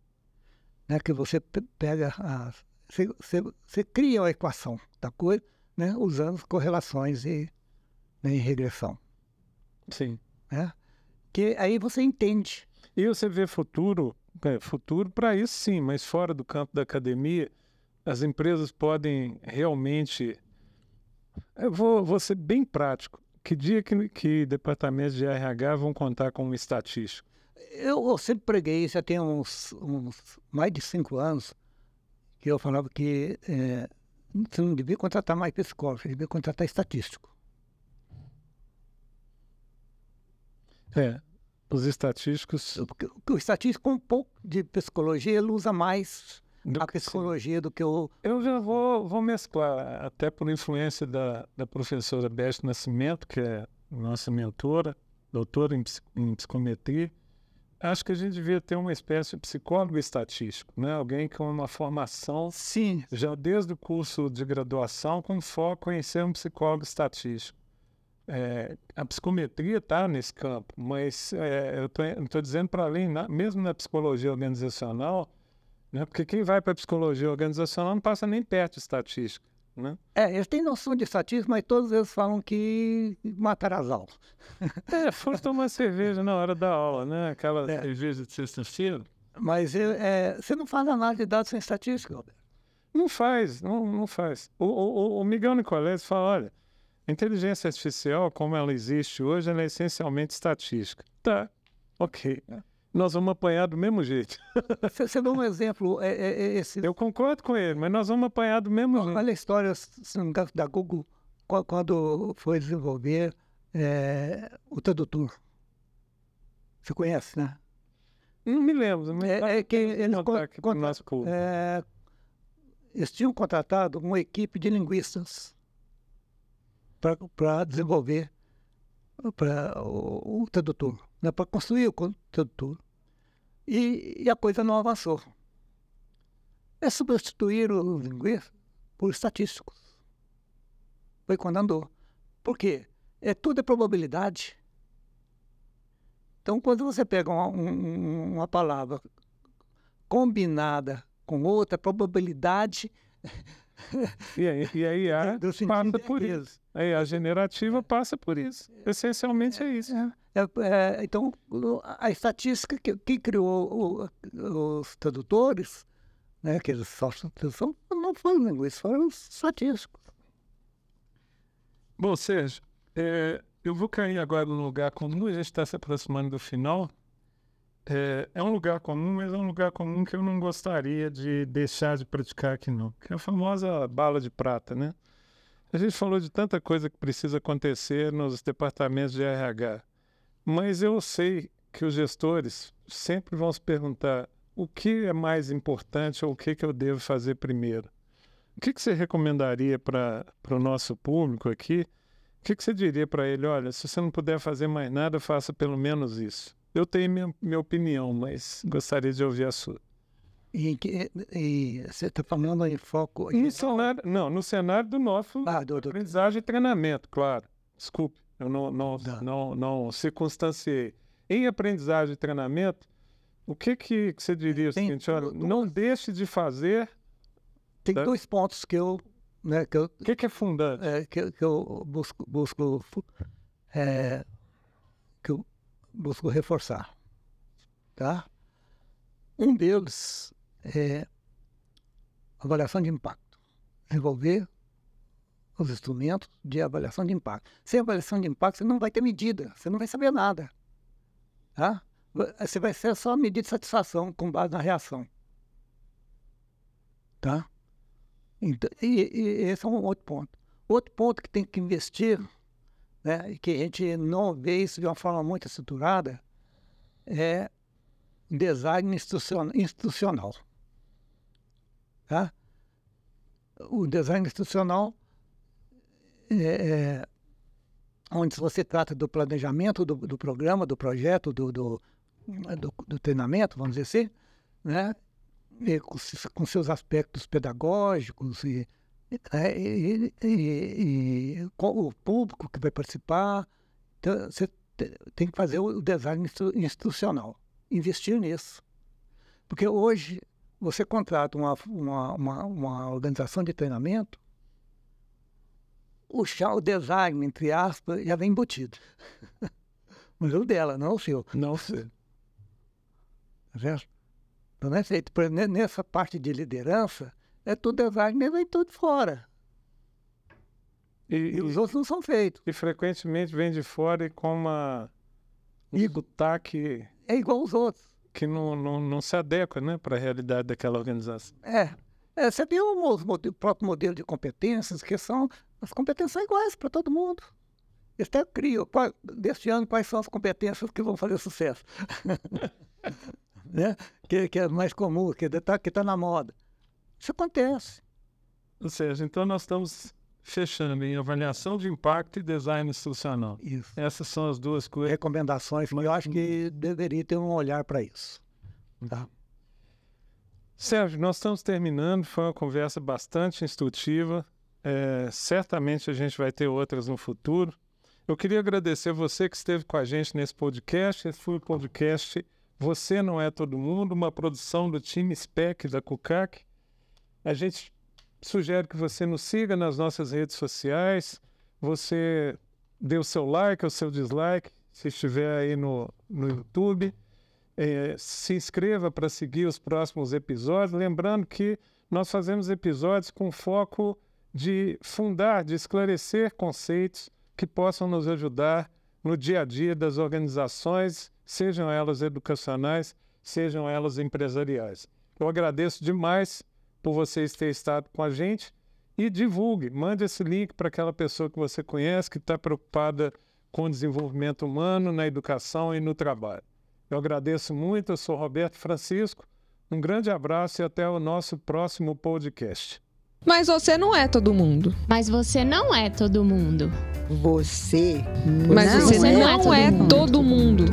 [SPEAKER 5] Né, que você pega a, você, você, você, cria a equação da coisa né, usando correlações e, né, e regressão.
[SPEAKER 4] Sim.
[SPEAKER 5] Né? Que aí você entende.
[SPEAKER 4] E você vê futuro, é, futuro para isso sim, mas fora do campo da academia, as empresas podem realmente. Eu vou, vou ser bem prático. Que dia que, que departamentos de RH vão contar com um estatístico?
[SPEAKER 5] Eu, eu sempre preguei isso, já tem uns, uns, mais de cinco anos, que eu falava que é, você não devia contratar mais psicólogo, você devia contratar estatístico.
[SPEAKER 4] É, os estatísticos.
[SPEAKER 5] Porque o estatístico, com um pouco de psicologia, ele usa mais
[SPEAKER 4] Do
[SPEAKER 5] a psicologia do que o.
[SPEAKER 4] Eu já vou, vou mesclar, até por influência da, da professora Beth Nascimento, que é nossa mentora, doutora em, em psicometria. Acho que a gente devia ter uma espécie de psicólogo estatístico, né? Alguém com uma formação
[SPEAKER 5] Sim,
[SPEAKER 4] já desde o curso de graduação com foco em ser um psicólogo estatístico. É, a psicometria está nesse campo, mas é, eu estou dizendo para além, na- mesmo na psicologia organizacional, né, porque quem vai para a psicologia organizacional não passa nem perto de estatística. Né?
[SPEAKER 5] É, eles têm noção de estatística, mas todos eles falam que mataram as aulas.
[SPEAKER 4] É, foram tomar cerveja na hora da aula, né? aquela
[SPEAKER 5] É.
[SPEAKER 4] cerveja de sexta-feira.
[SPEAKER 5] Mas é, é, você não faz análise de dados sem estatística, Roberto.
[SPEAKER 4] Não faz, não, não faz. O, o, o Miguel Nicolés fala, olha, a inteligência artificial, como ela existe hoje, ela é essencialmente estatística. Tá, ok. Nós vamos apanhar do mesmo jeito.
[SPEAKER 5] Você, você dá um exemplo, é, é, é esse,
[SPEAKER 4] Eu concordo com ele, mas nós vamos apanhar do mesmo jeito.
[SPEAKER 5] olha a história da Google qua- quando foi desenvolver é, o tradutor. Você conhece, né?
[SPEAKER 4] Não me lembro, mas
[SPEAKER 5] É, é que eles,
[SPEAKER 4] pro
[SPEAKER 5] é, eles tinham contratado uma equipe de linguistas para desenvolver o, o tradutor, né, para construir o co- tradutor. E, e a coisa não avançou. É substituir os linguistas por estatísticos. Foi quando andou. Por quê? É tudo é probabilidade. Então, quando você pega uma, um- uma palavra combinada com outra, a probabilidade
[SPEAKER 4] E aí, e aí a
[SPEAKER 5] sentido
[SPEAKER 4] passa
[SPEAKER 5] é
[SPEAKER 4] por
[SPEAKER 5] esse.
[SPEAKER 4] isso. Aí a generativa passa por isso. Essencialmente é isso.
[SPEAKER 5] É, é, então, a estatística, que, quem criou o- os tradutores, né, aqueles softwares de tradução, não foram linguistas, foram os estatísticos.
[SPEAKER 4] Bom, Sérgio, é, eu vou cair agora num lugar comum, a gente está se aproximando do final. É, é um lugar comum, mas é um lugar comum que eu não gostaria de deixar de praticar aqui, não. Que é a famosa bala de prata, né? A gente falou de tanta coisa que precisa acontecer nos departamentos de RH, mas eu sei que os gestores sempre vão se perguntar o que é mais importante ou o que, que eu devo fazer primeiro. O que, que você recomendaria para o nosso público aqui? O que, que você diria para ele? Olha, se você não puder fazer mais nada, faça pelo menos isso. Eu tenho minha, minha opinião, mas gostaria de ouvir a sua.
[SPEAKER 5] E, e você está falando em foco.
[SPEAKER 4] No cenário, não, no cenário do nosso
[SPEAKER 5] Ah, do- do-
[SPEAKER 4] aprendizagem e treinamento, claro. Desculpe, eu não, não,
[SPEAKER 5] Tá.
[SPEAKER 4] não, não circunstanciei. Em aprendizagem e treinamento, o que, que que você diria
[SPEAKER 5] Tem
[SPEAKER 4] seguinte? Olha,
[SPEAKER 5] du-
[SPEAKER 4] não deixe de fazer.
[SPEAKER 5] Tem
[SPEAKER 4] Tá.
[SPEAKER 5] dois pontos que eu, né, que eu,
[SPEAKER 4] que, que é fundante?
[SPEAKER 5] é, que, eu- que eu busco, busco é, que eu busco reforçar, tá? Um deles é avaliação de impacto, desenvolver os instrumentos de avaliação de impacto. Sem avaliação de impacto, você não vai ter medida, você não vai saber nada, tá? Você vai ser só medida de satisfação com base na reação, tá? Então, e, e esse é um outro ponto. Outro ponto que tem que investir, né, que a gente não vê isso de uma forma muito estruturada, é design institucion- institucional. Tá? O design institucional é, é onde você trata do planejamento do, do programa, do projeto, do, do, do, treinamento, vamos dizer assim, né? com, com seus aspectos pedagógicos e, e, e- e o público que vai participar. Então, você te- tem que fazer o design institu- institucional, investir nisso. Porque hoje você contrata uma, uma, uma, uma organização de treinamento, o, chá, o design, entre aspas, já vem embutido. Mas é o dela, não o seu.
[SPEAKER 4] Não sei.
[SPEAKER 5] tá certo? Então, é. Por exemplo, nessa parte de liderança, é tudo design, vem tudo fora.
[SPEAKER 4] E,
[SPEAKER 5] E os outros não são feitos.
[SPEAKER 4] e frequentemente vem de fora e com uma, um
[SPEAKER 5] E-
[SPEAKER 4] sotaque
[SPEAKER 5] É igual os outros.
[SPEAKER 4] que não, não, não se adequa né, para a realidade daquela organização.
[SPEAKER 5] É. É, você tem o, o próprio modelo de competências, que são as competências são iguais para todo mundo. Eles até criam, qual, deste ano, quais são as competências que vão fazer sucesso. né? que, que é mais comum, que está que tá na moda. Isso acontece.
[SPEAKER 4] Ou seja, então nós estamos fechando em avaliação de impacto e design institucional.
[SPEAKER 5] Isso.
[SPEAKER 4] Essas são as duas coisas.
[SPEAKER 5] Recomendações, mas eu acho que deveria ter um olhar para isso. Tá?
[SPEAKER 4] Sérgio, nós estamos terminando. Foi uma conversa bastante instrutiva. É, certamente a gente vai ter outras no futuro. Eu queria agradecer você que esteve com a gente nesse podcast. Esse foi o podcast Você Não É Todo Mundo, uma produção do time SPEC da CUCAC. A gente sugere que você nos siga nas nossas redes sociais. Você dê o seu like ou seu dislike, se estiver aí no, no YouTube. É, se inscreva para seguir os próximos episódios. Lembrando que nós fazemos episódios com foco de fundar, de esclarecer conceitos que possam nos ajudar no dia a dia das organizações, sejam elas educacionais, sejam elas empresariais. Eu agradeço demais por vocês terem estado com a gente e divulgue, mande esse link para aquela pessoa que você conhece que está preocupada com o desenvolvimento humano na educação e no trabalho. Eu agradeço muito, eu sou Roberto Francisco. Um grande abraço e até o nosso próximo podcast.
[SPEAKER 1] Mas você não é todo mundo.
[SPEAKER 2] Mas você não é todo mundo.
[SPEAKER 3] Você
[SPEAKER 1] Mas
[SPEAKER 3] não
[SPEAKER 1] você
[SPEAKER 3] é
[SPEAKER 1] não
[SPEAKER 3] todo
[SPEAKER 1] é
[SPEAKER 3] mundo.
[SPEAKER 1] todo mundo.